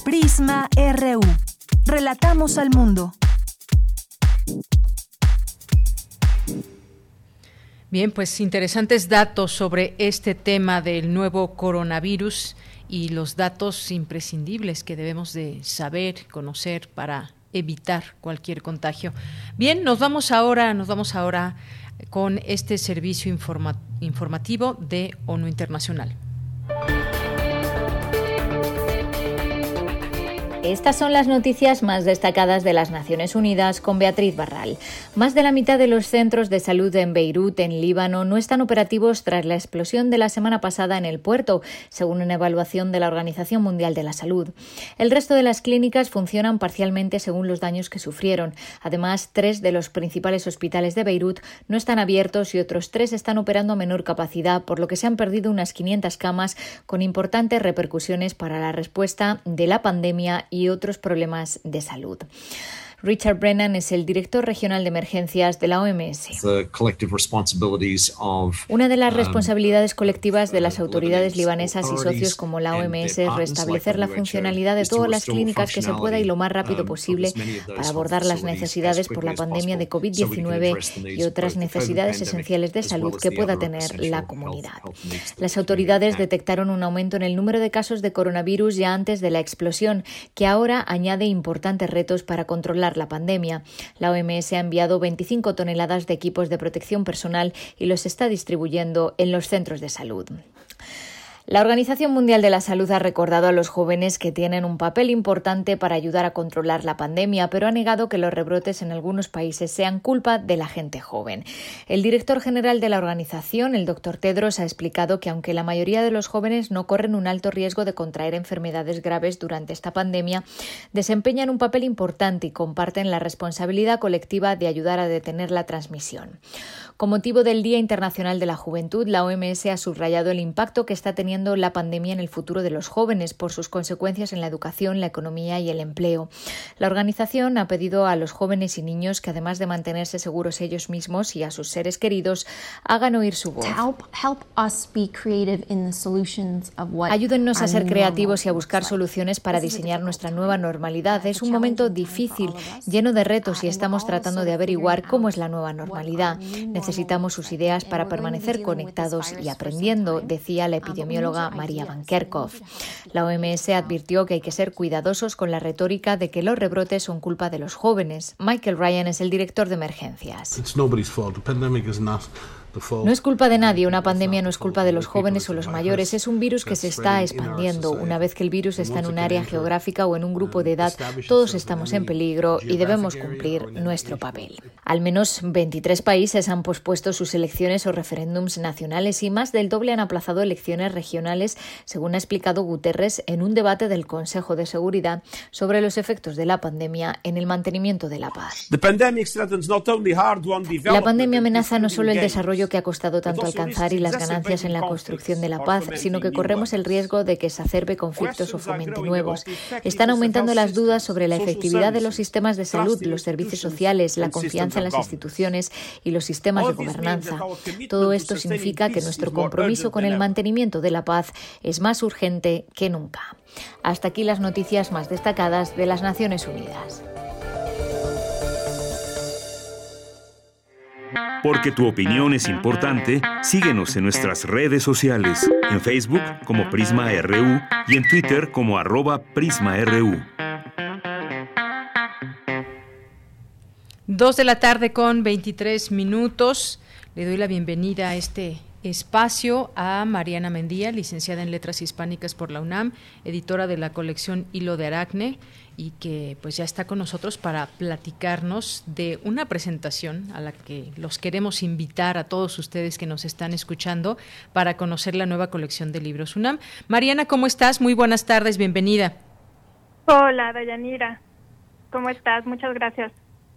Prisma RU. Relatamos al mundo. Bien, pues interesantes datos sobre este tema del nuevo coronavirus y los datos imprescindibles que debemos de saber, conocer para evitar cualquier contagio. Bien, nos vamos ahora, nos vamos ahora con este servicio informativo de ONU Internacional. Estas son las noticias más destacadas de las Naciones Unidas con Beatriz Barral. Más de la mitad de los centros de salud en Beirut, en Líbano, no están operativos tras la explosión de la semana pasada en el puerto, según una evaluación de la Organización Mundial de la Salud. El resto de las clínicas funcionan parcialmente según los daños que sufrieron. Además, tres de los principales hospitales de Beirut no están abiertos y otros tres están operando a menor capacidad, por lo que se han perdido unas 500 camas con importantes repercusiones para la respuesta de la pandemia y otros problemas de salud. Richard Brennan es el director regional de emergencias de la OMS. Una de las um, responsabilidades colectivas de las autoridades libanesas y socios como la OMS es restablecer la funcionalidad de todas las clínicas que se pueda y lo más rápido um, posible para abordar las necesidades por la pandemia de COVID-19 y otras necesidades esenciales de salud que pueda tener la comunidad. Las autoridades detectaron un aumento en el número de casos de coronavirus ya antes de la explosión, que ahora añade importantes retos para controlar la pandemia. La OMS ha enviado 25 toneladas de equipos de protección personal y los está distribuyendo en los centros de salud. La Organización Mundial de la Salud ha recordado a los jóvenes que tienen un papel importante para ayudar a controlar la pandemia, pero ha negado que los rebrotes en algunos países sean culpa de la gente joven. El director general de la organización, el doctor Tedros, ha explicado que aunque la mayoría de los jóvenes no corren un alto riesgo de contraer enfermedades graves durante esta pandemia, desempeñan un papel importante y comparten la responsabilidad colectiva de ayudar a detener la transmisión. Con motivo del Día Internacional de la Juventud, la OMS ha subrayado el impacto que está teniendo la pandemia en el futuro de los jóvenes por sus consecuencias en la educación, la economía y el empleo. La organización ha pedido a los jóvenes y niños que, además de mantenerse seguros ellos mismos y a sus seres queridos, hagan oír su voz. Ayúdennos a ser creativos y a buscar soluciones para diseñar nuestra nueva normalidad. Es un momento difícil, lleno de retos y estamos tratando de averiguar cómo es la nueva normalidad. Necesitamos sus ideas para permanecer conectados y aprendiendo, decía la epidemióloga María Van Kerkhoff. La OMS advirtió que hay que ser cuidadosos con la retórica de que los rebrotes son culpa de los jóvenes. Michael Ryan es el director de emergencias. No es culpa de nadie, una pandemia no es culpa de los jóvenes o los mayores, es un virus que se está expandiendo. Una vez que el virus está en un área geográfica o en un grupo de edad, todos estamos en peligro y debemos cumplir nuestro papel. Al menos 23 países han pospuesto sus elecciones o referéndums nacionales y más del doble han aplazado elecciones regionales, según ha explicado Guterres en un debate del Consejo de Seguridad sobre los efectos de la pandemia en el mantenimiento de la paz. La pandemia amenaza no solo el desarrollo que ha costado tanto alcanzar y las ganancias en la construcción de la paz, sino que corremos el riesgo de que exacerbe conflictos o fomente nuevos. Están aumentando las dudas sobre la efectividad de los sistemas de salud, los servicios sociales, la confianza en las instituciones y los sistemas de gobernanza. Todo esto significa que nuestro compromiso con el mantenimiento de la paz es más urgente que nunca. Hasta aquí las noticias más destacadas de las Naciones Unidas. Porque tu opinión es importante, síguenos en nuestras redes sociales, en Facebook como Prisma RU y en Twitter como arroba PrismaRU. Dos de la tarde con 23 minutos. Le doy la bienvenida a este espacio a Mariana Mendía, licenciada en Letras Hispánicas por la UNAM, editora de la colección Hilo de Aracne y que pues ya está con nosotros para platicarnos de una presentación a la que los queremos invitar a todos ustedes que nos están escuchando para conocer la nueva colección de libros UNAM. Mariana, ¿cómo estás? Muy buenas tardes, bienvenida. Hola, Dayanira. ¿Cómo estás? Muchas gracias.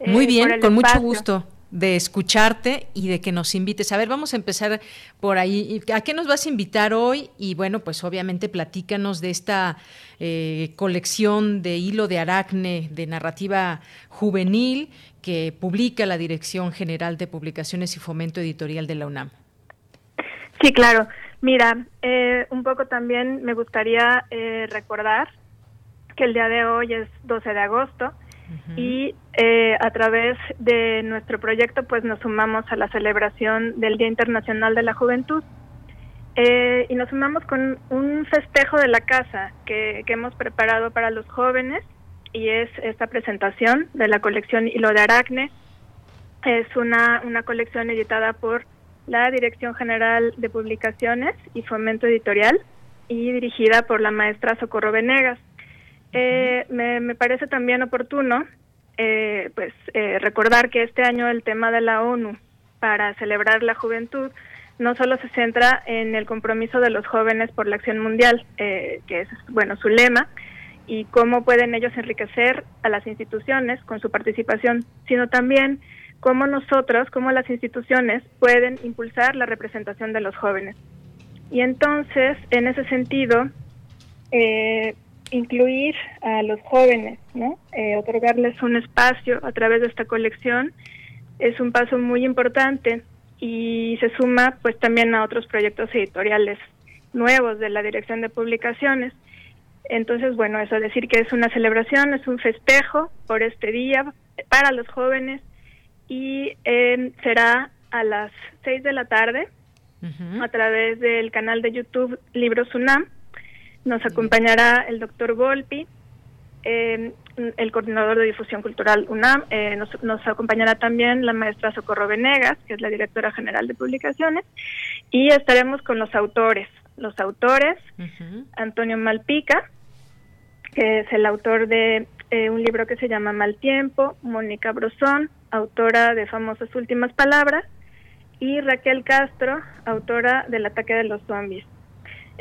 Muy eh, bien, con mucho gusto de escucharte y de que nos invites. A ver, vamos a empezar por ahí. ¿A qué nos vas a invitar hoy? Y bueno, pues obviamente platícanos de esta eh, colección de hilo de aracne de narrativa juvenil que publica la Dirección General de Publicaciones y Fomento Editorial de la UNAM. Sí, claro. Mira, eh, un poco también me gustaría eh, recordar que el día de hoy es 12 de agosto y eh, a través de nuestro proyecto pues nos sumamos a la celebración del Día Internacional de la Juventud eh, y nos sumamos con un festejo de la casa que, que hemos preparado para los jóvenes y es esta presentación de la colección Hilo de Aracne. Es una, una colección editada por la Dirección General de Publicaciones y Fomento Editorial y dirigida por la maestra Socorro Venegas. Eh, me, me, parece también oportuno eh, pues eh, recordar que este año el tema de la ONU para celebrar la juventud no solo se centra en el compromiso de los jóvenes por la acción mundial, que es bueno su lema, y cómo pueden ellos enriquecer a las instituciones con su participación, sino también cómo nosotros, cómo las instituciones pueden impulsar la representación de los jóvenes. Y entonces, en ese sentido, eh, incluir a los jóvenes, ¿no? Eh, otorgarles un espacio a través de esta colección es un paso muy importante y se suma pues también a otros proyectos editoriales nuevos de la Dirección de Publicaciones. Entonces, bueno, eso decir que es una celebración, es un festejo por este día para los jóvenes y eh, será a las 6 de la tarde a través del canal de YouTube Libros UNAM nos acompañará el doctor Volpi, eh, el coordinador de difusión cultural UNAM. Eh, nos, acompañará también la maestra Socorro Venegas, que es la directora general de publicaciones. Y estaremos con los autores. Los autores, Antonio Malpica, que es el autor de eh, un libro que se llama Mal Tiempo, Mónica Brosón, autora de Famosas Últimas Palabras, y Raquel Castro, autora del Ataque de los Zombies.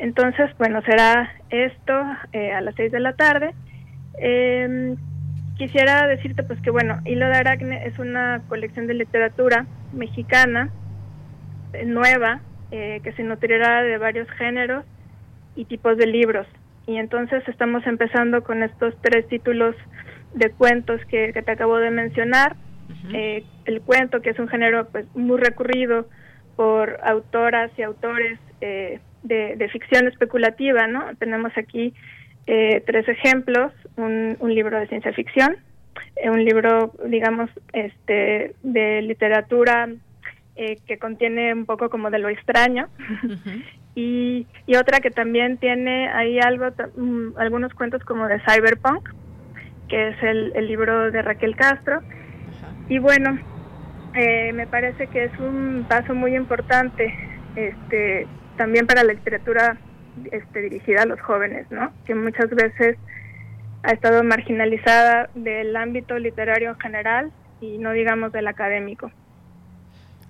Entonces, bueno, será esto eh, a las seis de la tarde. Eh, quisiera decirte pues que bueno, Hilo de Aracne es una colección de literatura mexicana eh, nueva eh, que se nutrirá de varios géneros y tipos de libros. Y entonces estamos empezando con estos tres títulos de cuentos que, te acabo de mencionar. el cuento, que es un género pues muy recurrido por autoras y autores eh, de, ficción especulativa, ¿no? Tenemos aquí eh, tres ejemplos, un, libro de ciencia ficción, eh, un libro, digamos, este, de literatura eh, que contiene un poco como de lo extraño, [LAUGHS] y, y, otra que también tiene ahí algo, mm, algunos cuentos como de cyberpunk, que es el, el libro de Raquel Castro, y bueno, me parece que es un paso muy importante este, también para la literatura este, dirigida a los jóvenes, ¿no? que muchas veces ha estado marginalizada del ámbito literario en general y no digamos del académico.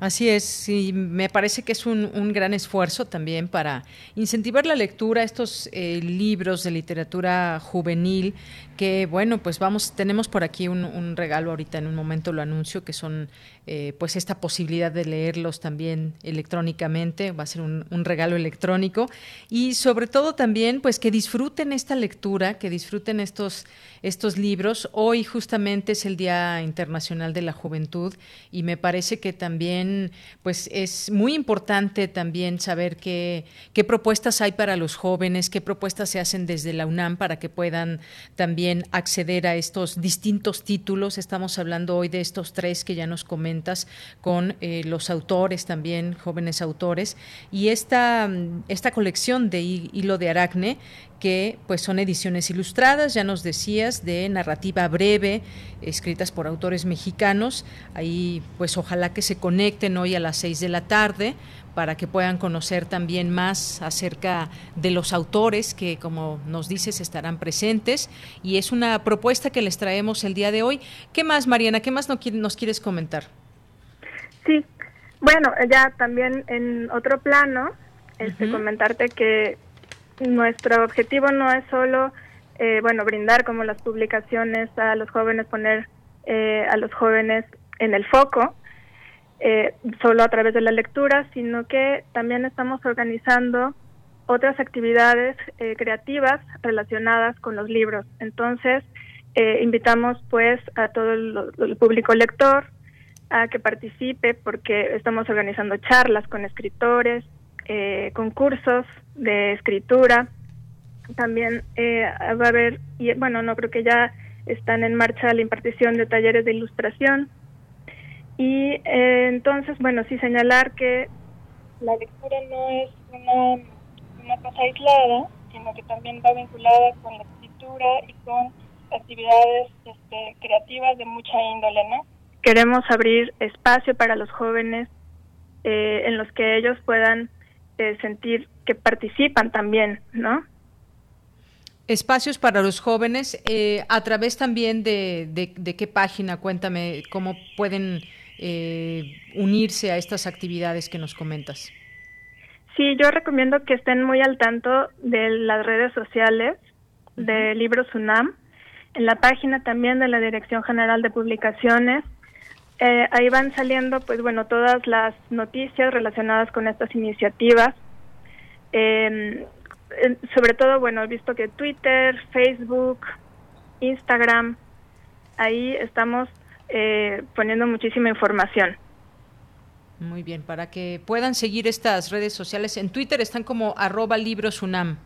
Así es, y me parece que es un, gran esfuerzo también para incentivar la lectura, estos eh, libros de literatura juvenil que bueno, pues vamos, tenemos por aquí un, regalo ahorita en un momento lo anuncio, que son eh, pues esta posibilidad de leerlos también electrónicamente, va a ser un, regalo electrónico y sobre todo también pues que disfruten esta lectura, que disfruten estos, estos libros. Hoy justamente es el Día Internacional de la Juventud y me parece que también pues es muy importante también saber qué, qué propuestas hay para los jóvenes, qué propuestas se hacen desde la UNAM para que puedan también acceder a estos distintos títulos. Estamos hablando hoy de estos tres que ya nos comentas con eh, los autores también, jóvenes autores. Y esta, esta colección de Hilo de Aracne que pues son ediciones ilustradas, ya nos decías, de narrativa breve, escritas por autores mexicanos. Ahí pues ojalá que se conecten hoy a las seis de la tarde para que puedan conocer también más acerca de los autores que, como nos dices, estarán presentes. Y es una propuesta que les traemos el día de hoy. ¿Qué más, Mariana? ¿Qué más nos quieres comentar? Sí, bueno, ya también en otro plano, este, comentarte que nuestro objetivo no es solo, eh, bueno, brindar como las publicaciones a los jóvenes, poner eh, a los jóvenes en el foco, eh, solo a través de la lectura, sino que también estamos organizando otras actividades eh, creativas relacionadas con los libros. Entonces, eh, invitamos pues a todo el, público lector a que participe porque estamos organizando charlas con escritores, concursos de escritura. También va a haber, y bueno, no creo que ya están en marcha la impartición de talleres de ilustración y eh, entonces, bueno, sí señalar que la lectura no es una, cosa aislada, sino que también va vinculada con la escritura y con actividades este, creativas de mucha índole, ¿no? Queremos abrir espacio para los jóvenes eh, en los que ellos puedan eh, sentir que participan también, ¿no? Espacios para los jóvenes, a través también de, de, de, qué página, cuéntame cómo pueden eh, unirse a estas actividades que nos comentas? Sí, yo recomiendo que estén muy al tanto de las redes sociales de Libros UNAM, en la página también de la Dirección General de Publicaciones. Eh, ahí van saliendo, pues bueno, todas las noticias relacionadas con estas iniciativas. Em, sobre todo, bueno, he visto que Twitter, Facebook, Instagram, ahí estamos eh, poniendo muchísima información. Muy bien, para que puedan seguir estas redes sociales. En Twitter están como arroba librosunam.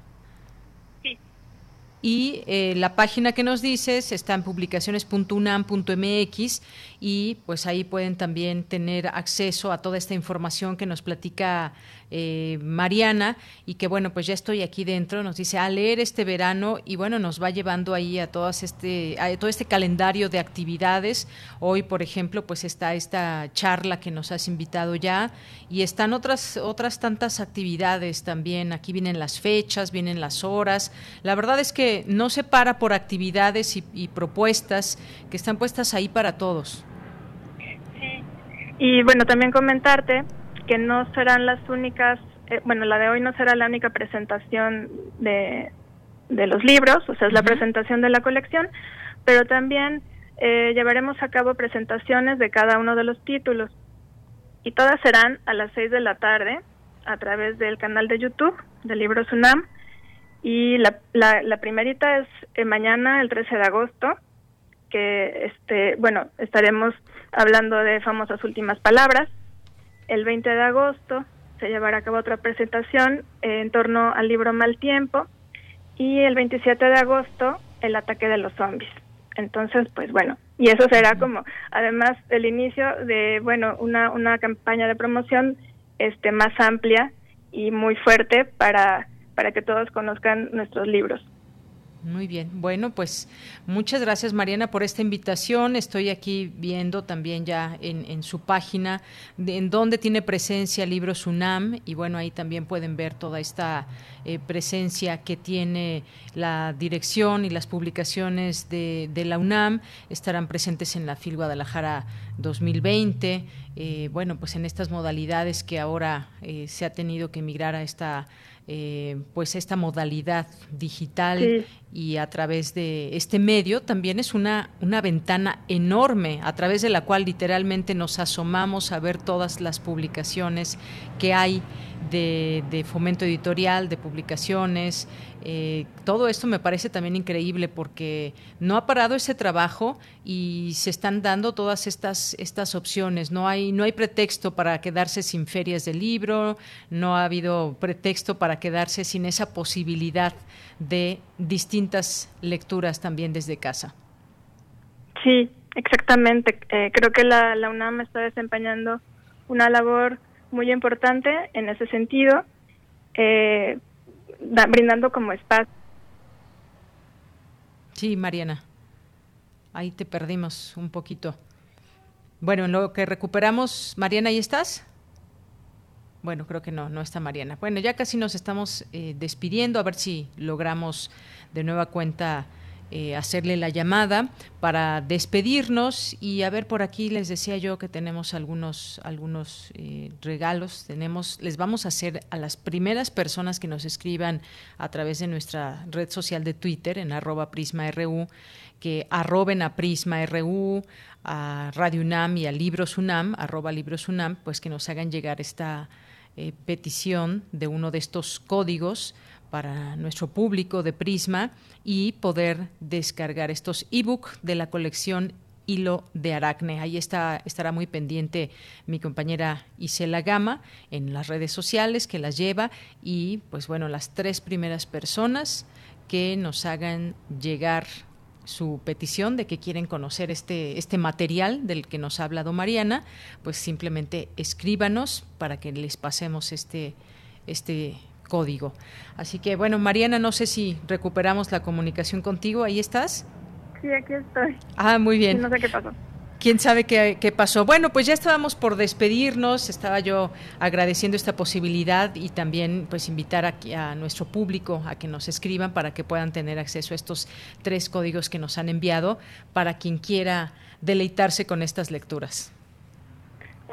Y eh, la página que nos dices está en publicaciones.unam.mx y pues ahí pueden también tener acceso a toda esta información que nos platica eh, Mariana y que bueno, pues ya estoy aquí dentro, nos dice a leer este verano y bueno, nos va llevando ahí a, todas este, a todo este calendario de actividades. Hoy, por ejemplo, pues está esta charla que nos has invitado ya y están otras, otras tantas actividades también. Aquí vienen las fechas, vienen las horas. La verdad es que no se para por actividades y, propuestas que están puestas ahí para todos. Sí. Y bueno, también comentarte que no serán las únicas, eh, bueno, la de hoy no será la única presentación de, de los libros, o sea, es la presentación de la colección, pero también eh, llevaremos a cabo presentaciones de cada uno de los títulos. Y todas serán a las 6 de la tarde a través del canal de YouTube de Libros UNAM. Y la, la, la primerita es eh, mañana, el 13 de agosto, que este, bueno, estaremos hablando de famosas últimas palabras el 20 de agosto se llevará a cabo otra presentación en torno al libro Mal Tiempo y el 27 de agosto el ataque de los zombies. Entonces, pues bueno, y eso será como además el inicio de, bueno, una, una campaña de promoción este más amplia y muy fuerte para, para que todos conozcan nuestros libros. Muy bien. Bueno, pues muchas gracias Mariana por esta invitación. Estoy aquí viendo también ya en, su página en donde tiene presencia Libros UNAM y bueno, ahí también pueden ver toda esta eh, presencia que tiene la dirección y las publicaciones de, la UNAM. Estarán presentes en la FIL Guadalajara 2020. Eh, bueno, pues en estas modalidades que ahora eh, se ha tenido que migrar a esta eh, pues esta modalidad digital y a través de este medio también es una, una ventana enorme a través de la cual literalmente nos asomamos a ver todas las publicaciones que hay de, fomento editorial, de publicaciones. Eh, todo esto me parece también increíble porque no ha parado ese trabajo y se están dando todas estas, estas opciones. No hay, no hay pretexto para quedarse sin ferias de libro, no ha habido pretexto para quedarse sin esa posibilidad de distintas lecturas también desde casa. Sí, exactamente. Eh, creo que la, UNAM está desempeñando una labor muy importante en ese sentido, eh, brindando como espacio. Sí, Mariana, ahí te perdimos un poquito. Bueno, en lo que recuperamos, Mariana, ¿ahí estás? Bueno, creo que no, no está Mariana. Bueno, ya casi nos estamos eh, despidiendo, a ver si logramos de nueva cuenta eh, hacerle la llamada para despedirnos y a ver por aquí les decía yo que tenemos algunos algunos eh, regalos. Tenemos les vamos a hacer a las primeras personas que nos escriban a través de nuestra red social de Twitter en arroba prisma.ru que arroben a prisma.ru a Radio UNAM y a Libros UNAM arroba Libros UNAM pues que nos hagan llegar esta eh, petición de uno de estos códigos para nuestro público de Prisma y poder descargar estos ebook de la colección Hilo de Aracne. Ahí está, estará muy pendiente mi compañera Isela Gama en las redes sociales que las lleva y pues bueno, las tres primeras personas que nos hagan llegar su petición de que quieren conocer este, este material del que nos ha hablado Mariana, pues simplemente escríbanos para que les pasemos este, este código. Así que bueno, Mariana, no sé si recuperamos la comunicación contigo. ¿Ahí estás? Sí, aquí estoy. Ah, muy bien. no sé qué pasó. ¿Quién sabe qué, qué, pasó? Bueno, pues ya estábamos por despedirnos, estaba yo agradeciendo esta posibilidad y también pues invitar aquí a nuestro público a que nos escriban para que puedan tener acceso a estos tres códigos que nos han enviado para quien quiera deleitarse con estas lecturas.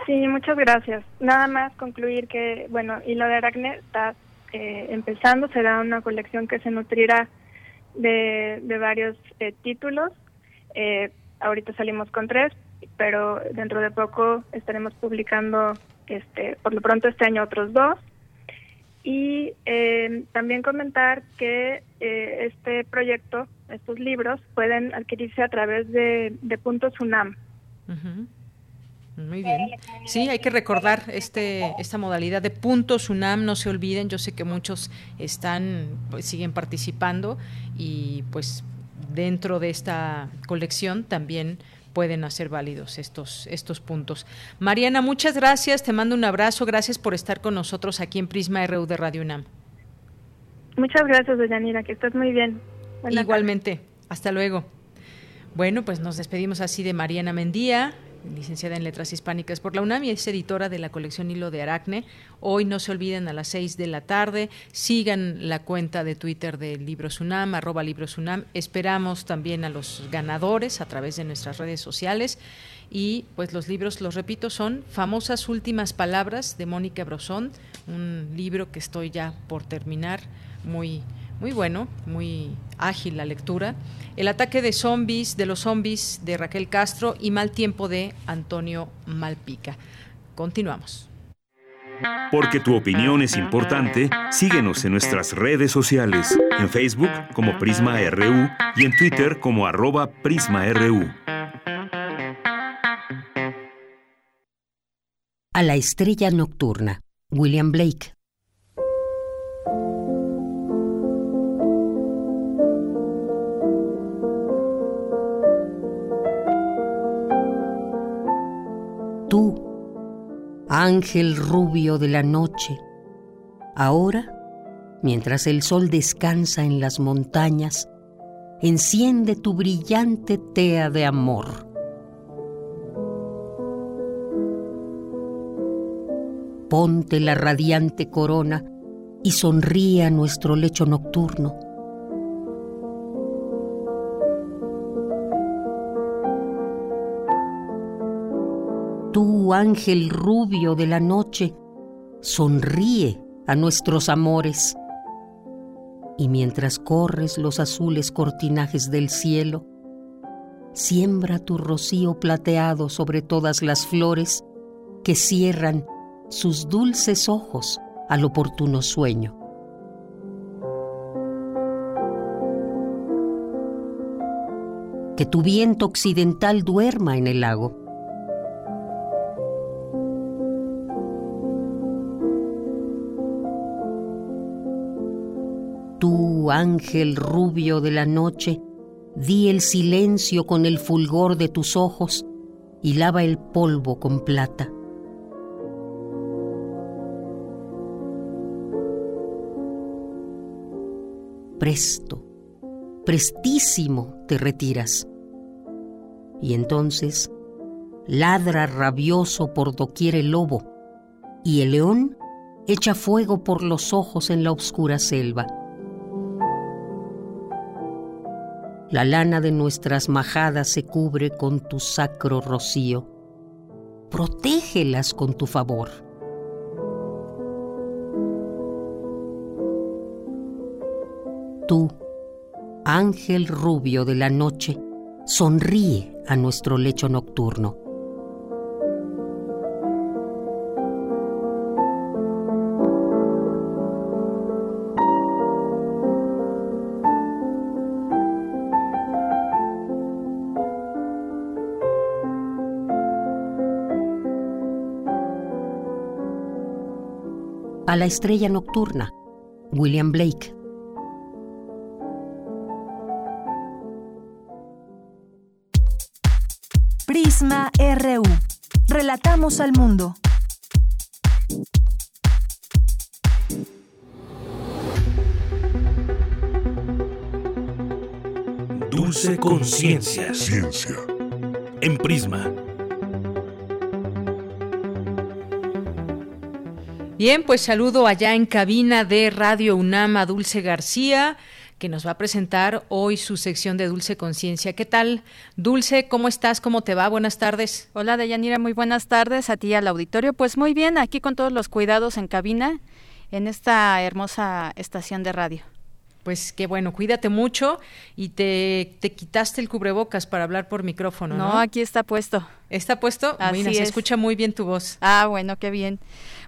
Sí, muchas gracias. Nada más concluir que, bueno, y lo de Aracne está eh, empezando, será una colección que se nutrirá de, varios eh, títulos. Eh, ahorita salimos con tres, pero dentro de poco estaremos publicando, este, por lo pronto este año otros dos. Y también comentar que este proyecto, estos libros, pueden adquirirse a través de, de Puntos UNAM. Muy bien. Sí, hay que recordar este esta modalidad de puntos UNAM, no se olviden, yo sé que muchos están pues, siguen participando y pues dentro de esta colección también pueden hacer válidos estos estos puntos. Mariana, muchas gracias, te mando un abrazo, gracias por estar con nosotros aquí en Prisma RU de Radio UNAM. Muchas gracias, doña que estás muy bien. Igualmente, hasta luego. Bueno, pues nos despedimos así de Mariana Mendía, licenciada en Letras Hispánicas por la UNAM y es editora de la colección Hilo de Aracne. Hoy no se olviden a las seis de la tarde, sigan la cuenta de Twitter de Libros UNAM, arroba Libros UNAM. Esperamos también a los ganadores a través de nuestras redes sociales. Y pues los libros, los repito, son Famosas Últimas Palabras de Mónica Brosón, un libro que estoy ya por terminar, muy muy bueno, muy ágil la lectura. El ataque de zombies, de los zombies de Raquel Castro y Mal tiempo de Antonio Malpica. Continuamos. Porque tu opinión es importante, síguenos en nuestras redes sociales, en Facebook como Prisma RU y en Twitter como arroba PrismaRU. A la estrella nocturna, William Blake. Tú, ángel rubio de la noche, ahora, mientras el sol descansa en las montañas, enciende tu brillante tea de amor. Ponte la radiante corona y sonríe a nuestro lecho nocturno. Ángel rubio de la noche, sonríe a nuestros amores y mientras corres los azules cortinajes del cielo, siembra tu rocío plateado sobre todas las flores que cierran sus dulces ojos al oportuno sueño. Que tu viento occidental duerma en el lago ángel rubio de la noche, di el silencio con el fulgor de tus ojos y lava el polvo con plata. Presto, prestísimo te retiras. Y entonces ladra rabioso por doquier el lobo, y el león echa fuego por los ojos en la oscura selva. La lana de nuestras majadas se cubre con tu sacro rocío. Protégelas con tu favor. Tú, ángel rubio de la noche, sonríe a nuestro lecho nocturno. La estrella nocturna, William Blake. Prisma RU. Relatamos al mundo. Dulce conciencia. Ciencia. En Prisma Bien, pues saludo allá en cabina de Radio UNAM a Dulce García, que nos va a presentar hoy su sección de Dulce Conciencia. ¿Qué tal, Dulce? ¿Cómo estás? ¿Cómo te va? Buenas tardes. Hola, Deyanira, muy buenas tardes a ti al auditorio. Pues muy bien, aquí con todos los cuidados en cabina, en esta hermosa estación de radio. Pues qué bueno, cuídate mucho y te, te quitaste el cubrebocas para hablar por micrófono, ¿no? No, aquí está puesto. ¿Está puesto? Así se escucha muy bien tu voz. Ah, bueno, qué bien.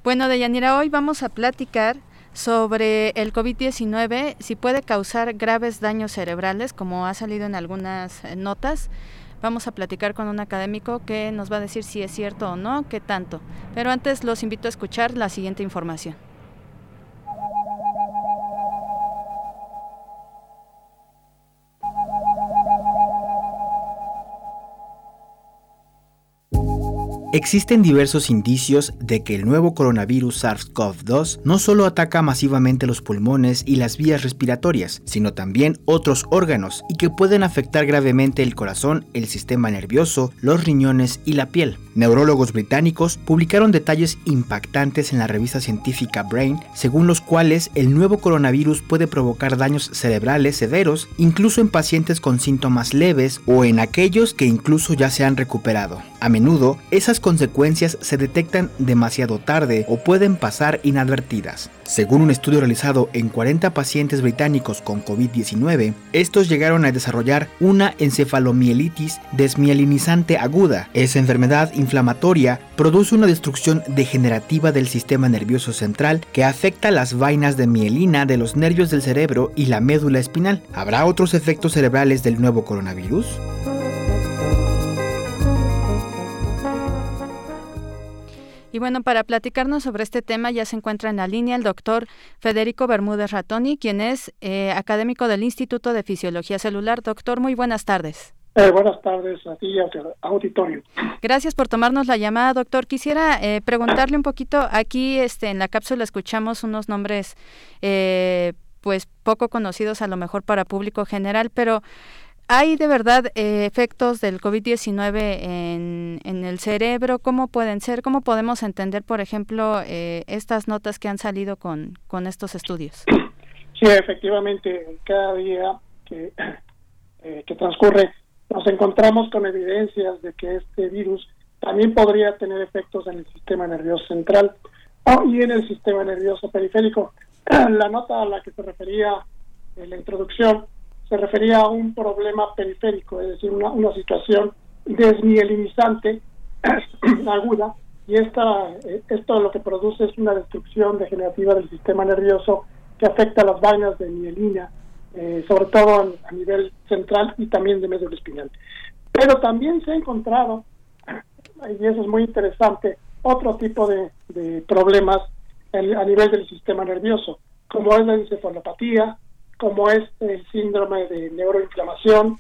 Bueno, Deyanira, hoy vamos a platicar sobre el COVID-19, si puede causar graves daños cerebrales, como ha salido en algunas eh, notas. Vamos a platicar con un académico que nos va a decir si es cierto o no, qué tanto. Pero antes los invito a escuchar la siguiente información. Existen diversos indicios de que el nuevo coronavirus SARS-CoV-2 no solo ataca masivamente los pulmones y las vías respiratorias, sino también otros órganos y que pueden afectar gravemente el corazón, el sistema nervioso, los riñones y la piel. Neurólogos británicos publicaron detalles impactantes en la revista científica Brain, según los cuales el nuevo coronavirus puede provocar daños cerebrales severos, incluso en pacientes con síntomas leves o en aquellos que incluso ya se han recuperado. A menudo, esas consecuencias se detectan demasiado tarde o pueden pasar inadvertidas. Según un estudio realizado en 40 pacientes británicos con COVID-19, estos llegaron a desarrollar una encefalomielitis desmielinizante aguda. Esa enfermedad inflamatoria produce una destrucción degenerativa del sistema nervioso central que afecta las vainas de mielina de los nervios del cerebro y la médula espinal. ¿Habrá otros efectos cerebrales del nuevo coronavirus? Y bueno, para platicarnos sobre este tema ya se encuentra en la línea el doctor Federico Bermúdez Ratoni, quien es eh, académico del Instituto de Fisiología Celular. Doctor, muy buenas tardes. Eh, buenas tardes a ti y al auditorio. Gracias por tomarnos la llamada, doctor. Quisiera eh, preguntarle un poquito, aquí este, en la cápsula escuchamos unos nombres pues poco conocidos a lo mejor para público general, pero ¿hay de verdad eh, efectos del COVID-19 en, en, el cerebro? ¿Cómo pueden ser? ¿Cómo podemos entender, por ejemplo, eh, estas notas que han salido con, con estos estudios? [CLEARS THROAT] Sí, efectivamente, cada día que, [CLEARS THROAT] eh, que transcurre nos encontramos con evidencias de que este virus también podría tener efectos en el sistema nervioso central y en el sistema nervioso periférico. [CLEARS THROAT] La nota a la que se refería en la introducción se refería a un problema periférico, es decir, una, una situación desmielinizante [CLEARS THROAT] aguda, y esta, eh, esto lo que produce es una destrucción degenerativa del sistema nervioso que afecta a las vainas de mielina, eh, sobre todo a, nivel central y también de medio espinal. Pero también se ha encontrado, [CLEARS THROAT] y eso es muy interesante, otro tipo de, problemas a nivel del sistema nervioso, como es la encefalopatía, como es el síndrome de neuroinflamación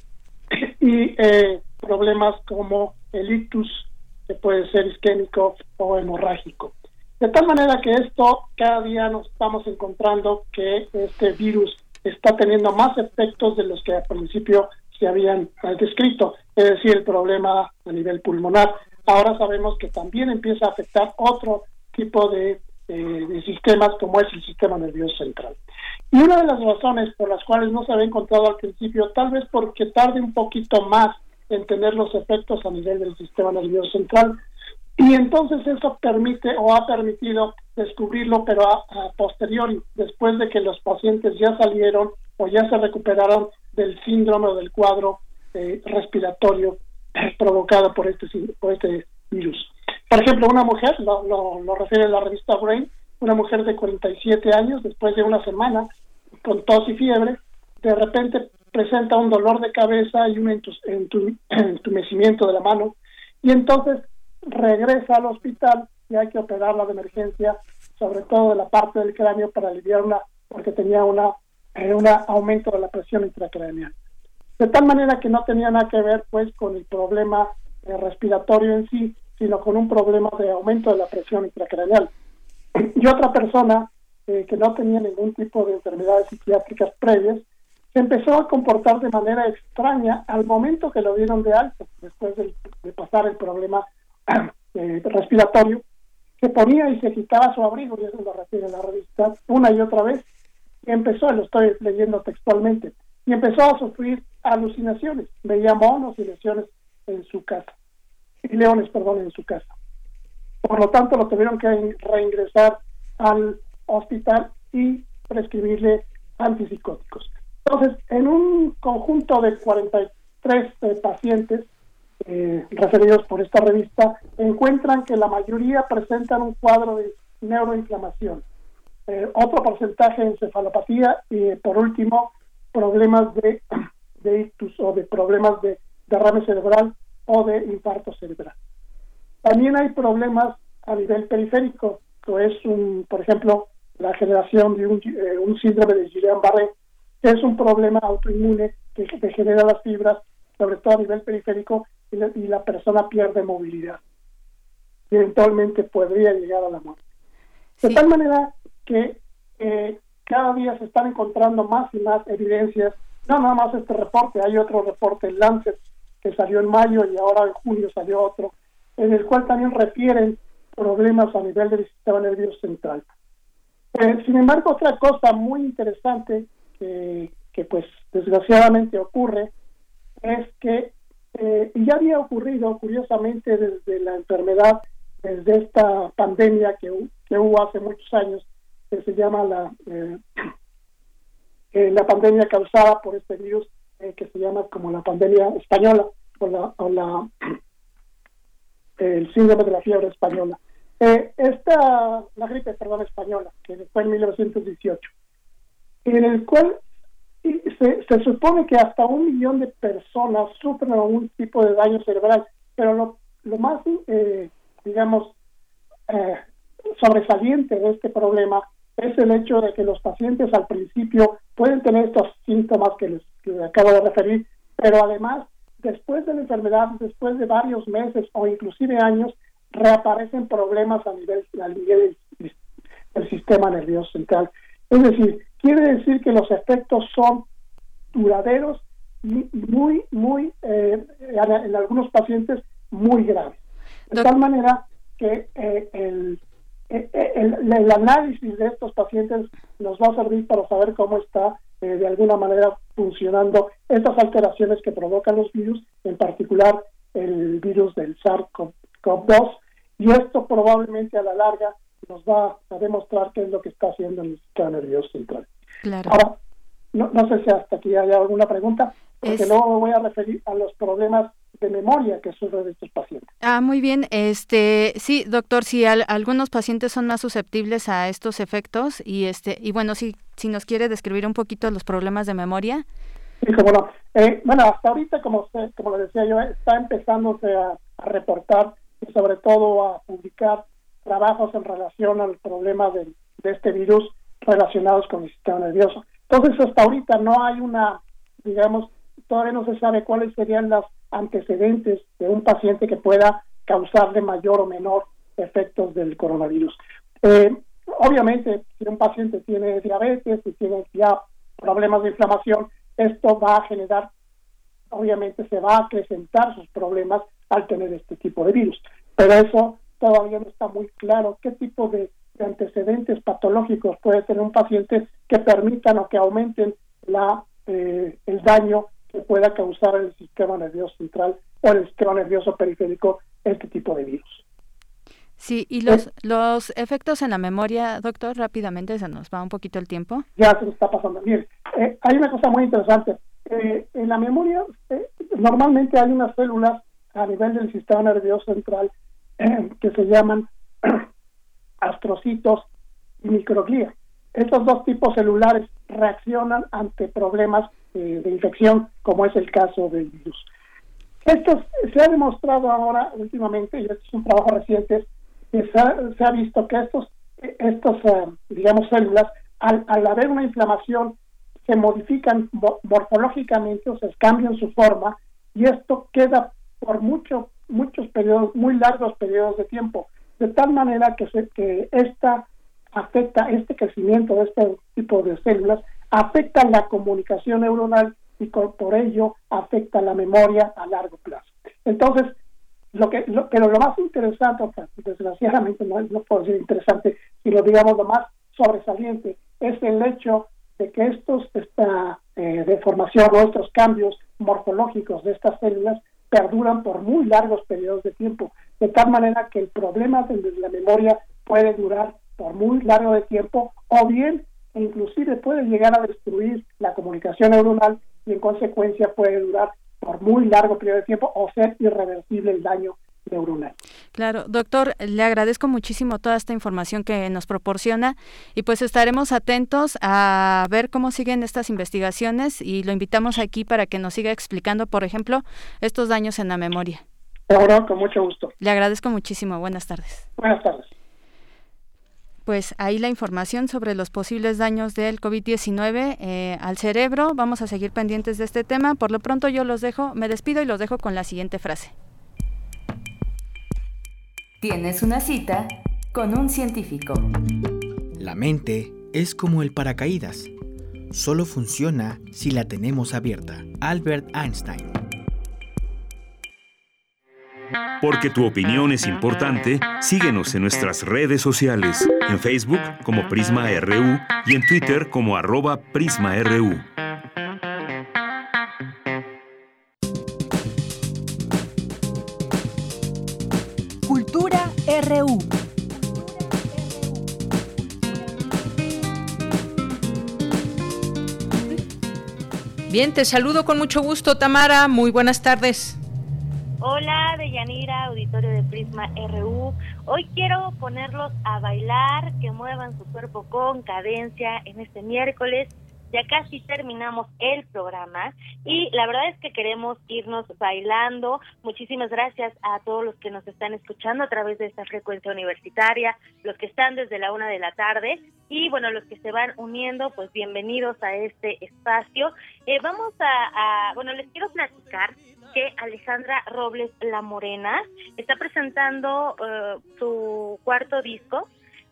y eh, problemas como el ictus, que puede ser isquémico o hemorrágico. De tal manera que esto cada día nos estamos encontrando que este virus está teniendo más efectos de los que al principio se habían descrito, es decir, el problema a nivel pulmonar. Ahora sabemos que también empieza a afectar otro tipo de, de sistemas como es el sistema nervioso central. Y una de las razones por las cuales no se había encontrado al principio, tal vez porque tarde un poquito más en tener los efectos a nivel del sistema nervioso central, y entonces eso permite o ha permitido descubrirlo, pero a, posteriori, después de que los pacientes ya salieron o ya se recuperaron del síndrome o del cuadro eh, respiratorio eh, provocado por este, por este virus. Por ejemplo, una mujer, lo, lo, refiere la revista Brain, una mujer de 47 años, después de una semana con tos y fiebre, de repente presenta un dolor de cabeza y un [CLEARS THROAT] entumecimiento de la mano, y entonces regresa al hospital y hay que operarla de emergencia, sobre todo de la parte del cráneo para aliviarla porque tenía una eh, un aumento de la presión intracraneal. De tal manera que no tenía nada que ver pues con el problema eh, respiratorio en sí, sino con un problema de aumento de la presión intracraneal. [CLEARS THROAT] Y otra persona eh, que no tenía ningún tipo de enfermedades psiquiátricas previas, se empezó a comportar de manera extraña al momento que lo dieron de alto, después de, de pasar el problema [CLEARS THROAT] eh, respiratorio, se ponía y se quitaba su abrigo, y eso lo refiere la revista, una y otra vez, y empezó, lo estoy leyendo textualmente, y empezó a sufrir alucinaciones, veía monos y lesiones en su casa, y leones, perdón, en su casa. Por lo tanto, lo tuvieron que reingresar al hospital y prescribirle antipsicóticos. Entonces, en un conjunto de 43 eh, pacientes, eh, referidos por esta revista encuentran que la mayoría presentan un cuadro de neuroinflamación, eh, otro porcentaje de encefalopatía y por último problemas de, [CLEARS THROAT] de ictus o de problemas de derrame cerebral o de infarto cerebral. También hay problemas a nivel periférico, que es un, por ejemplo, la generación de un, eh, un síndrome de Guillain-Barré, que es un problema autoinmune que degenera las fibras, sobre todo a nivel periférico, y la, persona pierde movilidad y eventualmente podría llegar a la muerte. De tal manera que eh, cada día se están encontrando más y más evidencias, no nada más este reporte, hay otro reporte, Lancet, que salió en mayo y ahora en junio salió otro, en el cual también refieren problemas a nivel del sistema nervioso central. Eh, sin embargo, otra cosa muy interesante que, pues desgraciadamente ocurre es que eh, ya había ocurrido, curiosamente, desde la enfermedad, desde esta pandemia que, que hubo hace muchos años, que se llama la, eh, [CLEARS THROAT] eh, la pandemia causada por este virus, que se llama como la pandemia española, o la, o la el síndrome de la fiebre española. esta, la gripe, perdón, española, que fue en 1918, en el cual se, se, supone que hasta un millón de personas sufren algún tipo de daño cerebral, pero lo, lo más, eh, digamos, eh, sobresaliente de este problema es el hecho de que los pacientes al principio pueden tener estos síntomas que les, acabo de referir, pero además, después de la enfermedad, después de varios meses o inclusive años, reaparecen problemas a nivel, a nivel del sistema nervioso central. Es decir, quiere decir que los efectos son duraderos y muy, muy, eh, en algunos pacientes muy graves. De tal manera que eh, el, el, análisis de estos pacientes nos va a servir para saber cómo está de alguna manera funcionando estas alteraciones que provocan los virus, en particular el virus del SARS-CoV-2, y esto probablemente a la larga nos va a demostrar qué es lo que está haciendo el sistema nervioso central. Claro. Ahora, no, no sé si hasta aquí hay alguna pregunta, porque luego me voy a referir a los problemas de memoria que sufren estos pacientes. Ah, muy bien. Este, sí, doctor, si algunos pacientes son más susceptibles a estos efectos y este y bueno, si si nos quiere describir un poquito los problemas de memoria. Sí, como eh, bueno, hasta ahorita, como como lo decía yo, está empezándose a, a reportar y sobre todo a publicar trabajos en relación al problema de, de este virus relacionados con el sistema nervioso. Entonces, hasta ahorita no hay una, digamos, todavía no se sabe cuáles serían los antecedentes de un paciente que pueda causarle mayor o menor efectos del coronavirus. Eh, obviamente, si un paciente tiene diabetes, y tiene ya problemas de inflamación, esto va a generar, obviamente se va a acrecentar sus problemas al tener este tipo de virus. Pero eso todavía no está muy claro qué tipo de, antecedentes patológicos puede tener un paciente que permitan o que aumenten la eh, el daño que pueda causar el sistema nervioso central o el sistema nervioso periférico este tipo de virus. Sí, y los, los efectos en la memoria, doctor, rápidamente se nos va un poquito el tiempo. Ya se nos está pasando. Mire, eh, hay una cosa muy interesante. Eh, en la memoria, normalmente hay unas células a nivel del sistema nervioso central [CLEARS THROAT] que se llaman astrocitos y microglía. Estos dos tipos celulares reaccionan ante problemas eh, de infección, como es el caso del virus. Esto se ha demostrado ahora últimamente, y esto es un trabajo reciente, que se ha, visto que estos, estos eh, digamos, células, al, al, haber una inflamación, se modifican morfológicamente, o se cambian su forma, y esto queda por mucho muchos periodos, muy largos periodos de tiempo, de tal manera que, se, que esta afecta, este crecimiento de este tipo de células, afecta la comunicación neuronal y por ello afecta la memoria a largo plazo. Entonces, lo que, pero lo más interesante, desgraciadamente no, no puedo decir interesante, sino digamos lo más sobresaliente, es el hecho de que estos, esta eh, deformación o estos cambios morfológicos de estas células perduran por muy largos periodos de tiempo, de tal manera que el problema de la memoria puede durar por muy largo de tiempo o bien inclusive puede llegar a destruir la comunicación neuronal y en consecuencia puede durar por muy largo periodo de tiempo o ser irreversible el daño neuronal. Claro, doctor, le agradezco muchísimo toda esta información que nos proporciona y pues estaremos atentos a ver cómo siguen estas investigaciones y lo invitamos aquí para que nos siga explicando, por ejemplo, estos daños en la memoria. Ahora, con mucho gusto. Le agradezco muchísimo. Buenas tardes. Buenas tardes. Pues ahí la información sobre los posibles daños del COVID-19 eh, al cerebro. Vamos a seguir pendientes de este tema. Por lo pronto yo los dejo, me despido y los dejo con la siguiente frase. Tienes una cita con un científico. La mente es como el paracaídas. Solo funciona si la tenemos abierta. Albert Einstein. Porque tu opinión es importante, síguenos en nuestras redes sociales, en Facebook como Prisma RU y en Twitter como arroba PrismaRU. RU. Bien, te saludo con mucho gusto, Tamara. Muy buenas tardes. Hola, Deyanira, auditorio de Prisma RU. Hoy quiero ponerlos a bailar, que muevan su cuerpo con cadencia en este miércoles ya casi terminamos el programa y la verdad es que queremos irnos bailando. Muchísimas gracias a todos los que nos están escuchando a través de esta frecuencia universitaria, los que están desde la una de la tarde y bueno, los que se van uniendo, pues bienvenidos a este espacio. Eh, vamos a, bueno, les quiero platicar que Alejandra Robles La Morena está presentando eh, su cuarto disco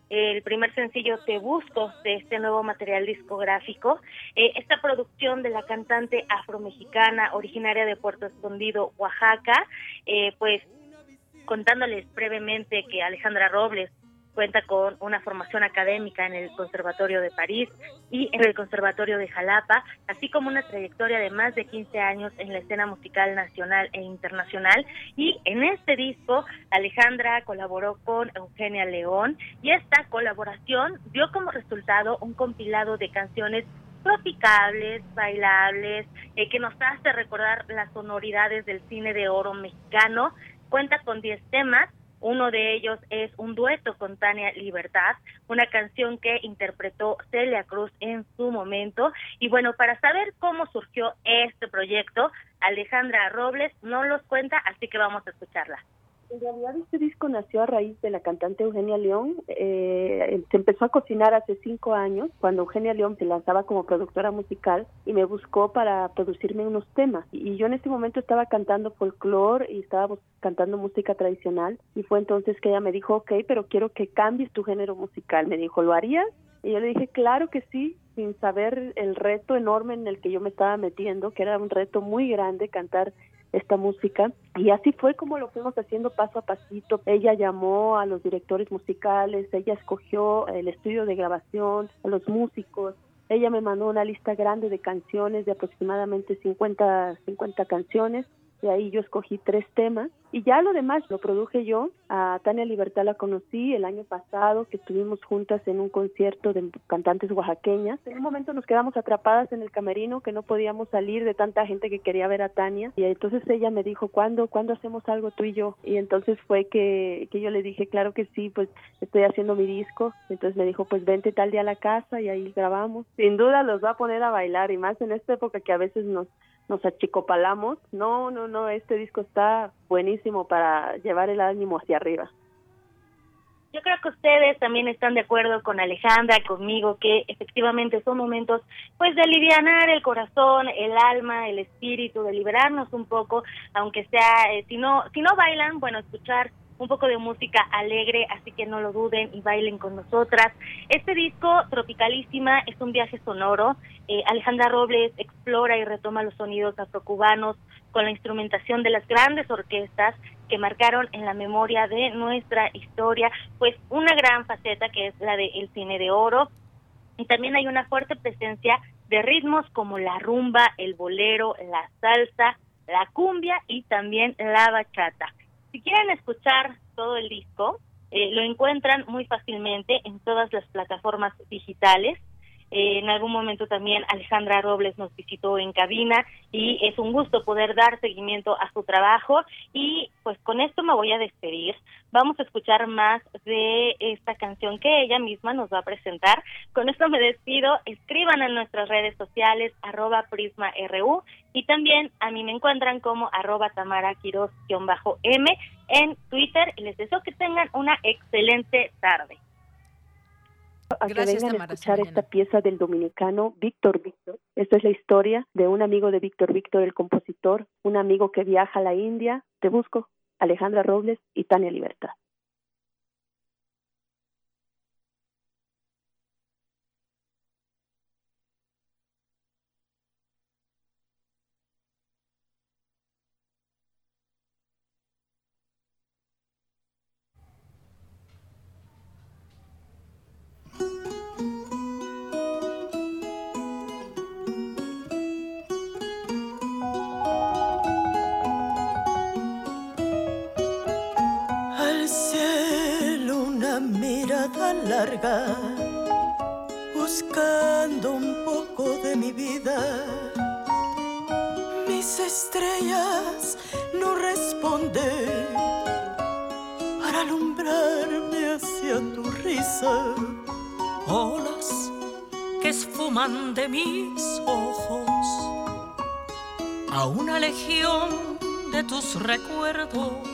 el primer sencillo Te Busco de este nuevo material discográfico. Eh, esta producción de la cantante afromexicana originaria de Puerto Escondido, Oaxaca, eh, pues contándoles brevemente que Alejandra Robles Cuenta con una formación académica en el Conservatorio de París y en el Conservatorio de Jalapa, así como una trayectoria de más de 15 años en la escena musical nacional e internacional. Y en este disco, Alejandra colaboró con Eugenia León y esta colaboración dio como resultado un compilado de canciones tropicales, bailables, eh, que nos hace recordar las sonoridades del cine de oro mexicano. Cuenta con 10 temas uno de ellos es un dueto con Tania Libertad, una canción que interpretó Celia Cruz en su momento. Y bueno, para saber cómo surgió este proyecto, Alejandra Robles no los cuenta, así que vamos a escucharla. En realidad este disco nació a raíz de la cantante Eugenia León. Eh, se empezó a cocinar hace cinco años, cuando Eugenia León se lanzaba como productora musical y me buscó para producirme unos temas. Y yo en ese momento estaba cantando folclore y estábamos cantando música tradicional. Y fue entonces que ella me dijo, ok, pero quiero que cambies tu género musical. Me dijo, ¿lo harías? Y yo le dije, claro que sí, sin saber el reto enorme en el que yo me estaba metiendo, que era un reto muy grande cantar esta música. Y así fue como lo fuimos haciendo paso a pasito. Ella llamó a los directores musicales, ella escogió el estudio de grabación, a los músicos, ella me mandó una lista grande de canciones, de aproximadamente 50, 50 canciones, de ahí yo escogí tres temas y ya lo demás lo produje yo. A Tania Libertad la conocí el año pasado, que estuvimos juntas en un concierto de cantantes oaxaqueñas. En un momento nos quedamos atrapadas en el camerino, que no podíamos salir de tanta gente que quería ver a Tania. Y entonces ella me dijo, ¿cuándo, ¿cuándo hacemos algo tú y yo? Y entonces fue que, que yo le dije, claro que sí, pues estoy haciendo mi disco. Entonces me dijo, pues vente tal día a la casa y ahí grabamos. Sin duda los va a poner a bailar y más en esta época que a veces nos nos achicopalamos. No, no, no, este disco está buenísimo para llevar el ánimo hacia arriba. Yo creo que ustedes también están de acuerdo con Alejandra, conmigo, que efectivamente son momentos pues de alivianar el corazón, el alma, el espíritu, de liberarnos un poco, aunque sea, eh, si no si no bailan, bueno, escuchar un poco de música alegre, así que no lo duden y bailen con nosotras. Este disco, Tropicalísima, es un viaje sonoro. Eh, Alejandra Robles explora y retoma los sonidos afrocubanos con la instrumentación de las grandes orquestas que marcaron en la memoria de nuestra historia, pues una gran faceta que es la del cine de oro. Y también hay una fuerte presencia de ritmos como la rumba, el bolero, la salsa, la cumbia y también la bachata. Si quieren escuchar todo el disco, eh, lo encuentran muy fácilmente en todas las plataformas digitales. Eh, en algún momento también Alejandra Robles nos visitó en cabina y es un gusto poder dar seguimiento a su trabajo y pues con esto me voy a despedir. Vamos a escuchar más de esta canción que ella misma nos va a presentar. Con esto me despido. Escriban en nuestras redes sociales arroba prisma.ru y también a mí me encuentran como arroba tamara m en Twitter y les deseo que tengan una excelente tarde a que vengan a escuchar esta pieza del dominicano Víctor Víctor. Esta es la historia de un amigo de Víctor Víctor, el compositor, un amigo que viaja a la India. Te busco, Alejandra Robles y Tania Libertad. Tus recuerdos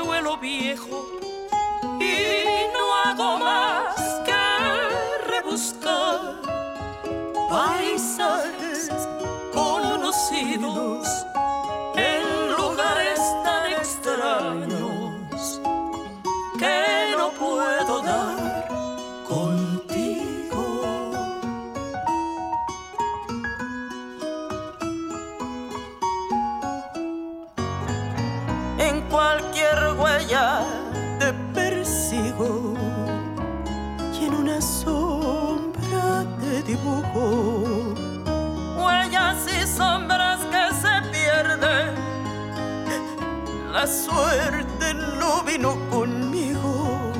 pañuelo viejo y no hago más suerte no vino conmigo.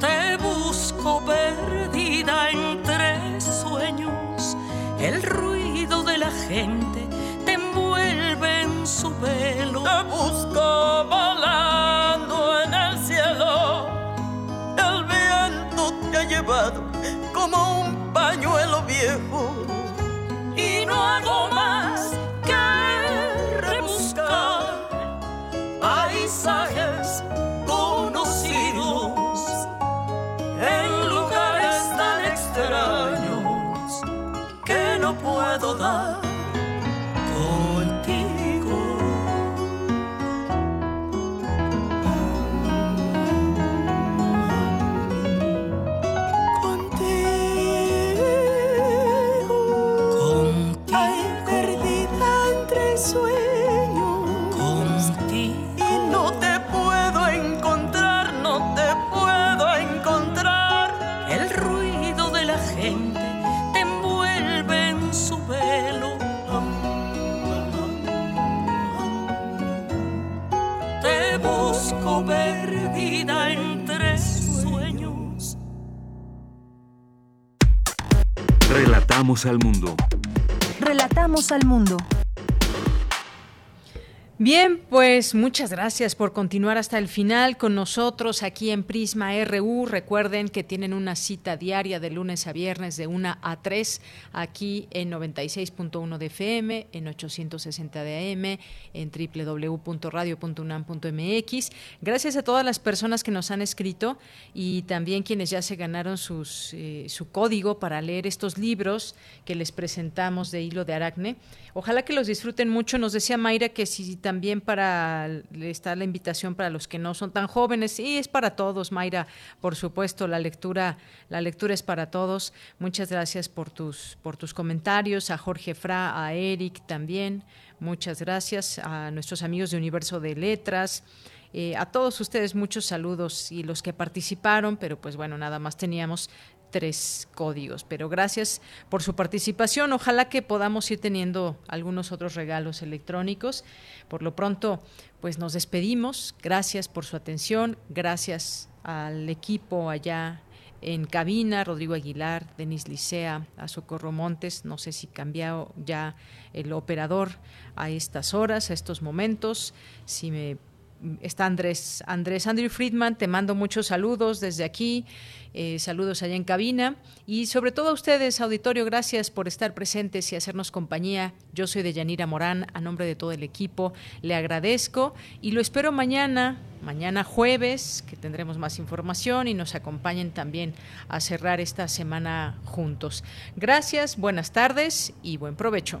Te busco perdida entre sueños. El ruido de la gente te envuelve en su velo. Te busco volando en el cielo. El viento te ha llevado Al mundo. Relatamos al mundo. Bien, pues muchas gracias por continuar hasta el final con nosotros aquí en Prisma RU. Recuerden que tienen una cita diaria de lunes a viernes de 1 a 3 aquí en 96.1 de FM, en 860 de AM, en www.radio.unam.mx. Gracias a todas las personas que nos han escrito y también quienes ya se ganaron sus, eh, su código para leer estos libros que les presentamos de Hilo de Aracne. Ojalá que los disfruten mucho. Nos decía Mayra que si también para está la invitación para los que no son tan jóvenes y es para todos, Mayra, por supuesto, la lectura la lectura es para todos. Muchas gracias por tus por tus comentarios, a Jorge Fra, a Eric también. Muchas gracias a nuestros amigos de Universo de Letras. Eh, a todos ustedes muchos saludos y los que participaron, pero pues bueno, nada más teníamos tres códigos. Pero gracias por su participación. Ojalá que podamos ir teniendo algunos otros regalos electrónicos. Por lo pronto, pues nos despedimos. Gracias por su atención. Gracias al equipo allá en cabina, Rodrigo Aguilar, Denis Licea, a Socorro Montes, no sé si cambió ya el operador a estas horas, a estos momentos, si me está Andrés, Andrés Andrew Friedman, te mando muchos saludos desde aquí, eh, saludos allá en cabina y sobre todo a ustedes, auditorio, gracias por estar presentes y hacernos compañía. Yo soy de Yanira Morán, a nombre de todo el equipo, le agradezco y lo espero mañana, mañana jueves, que tendremos más información y nos acompañen también a cerrar esta semana juntos. Gracias, buenas tardes y buen provecho.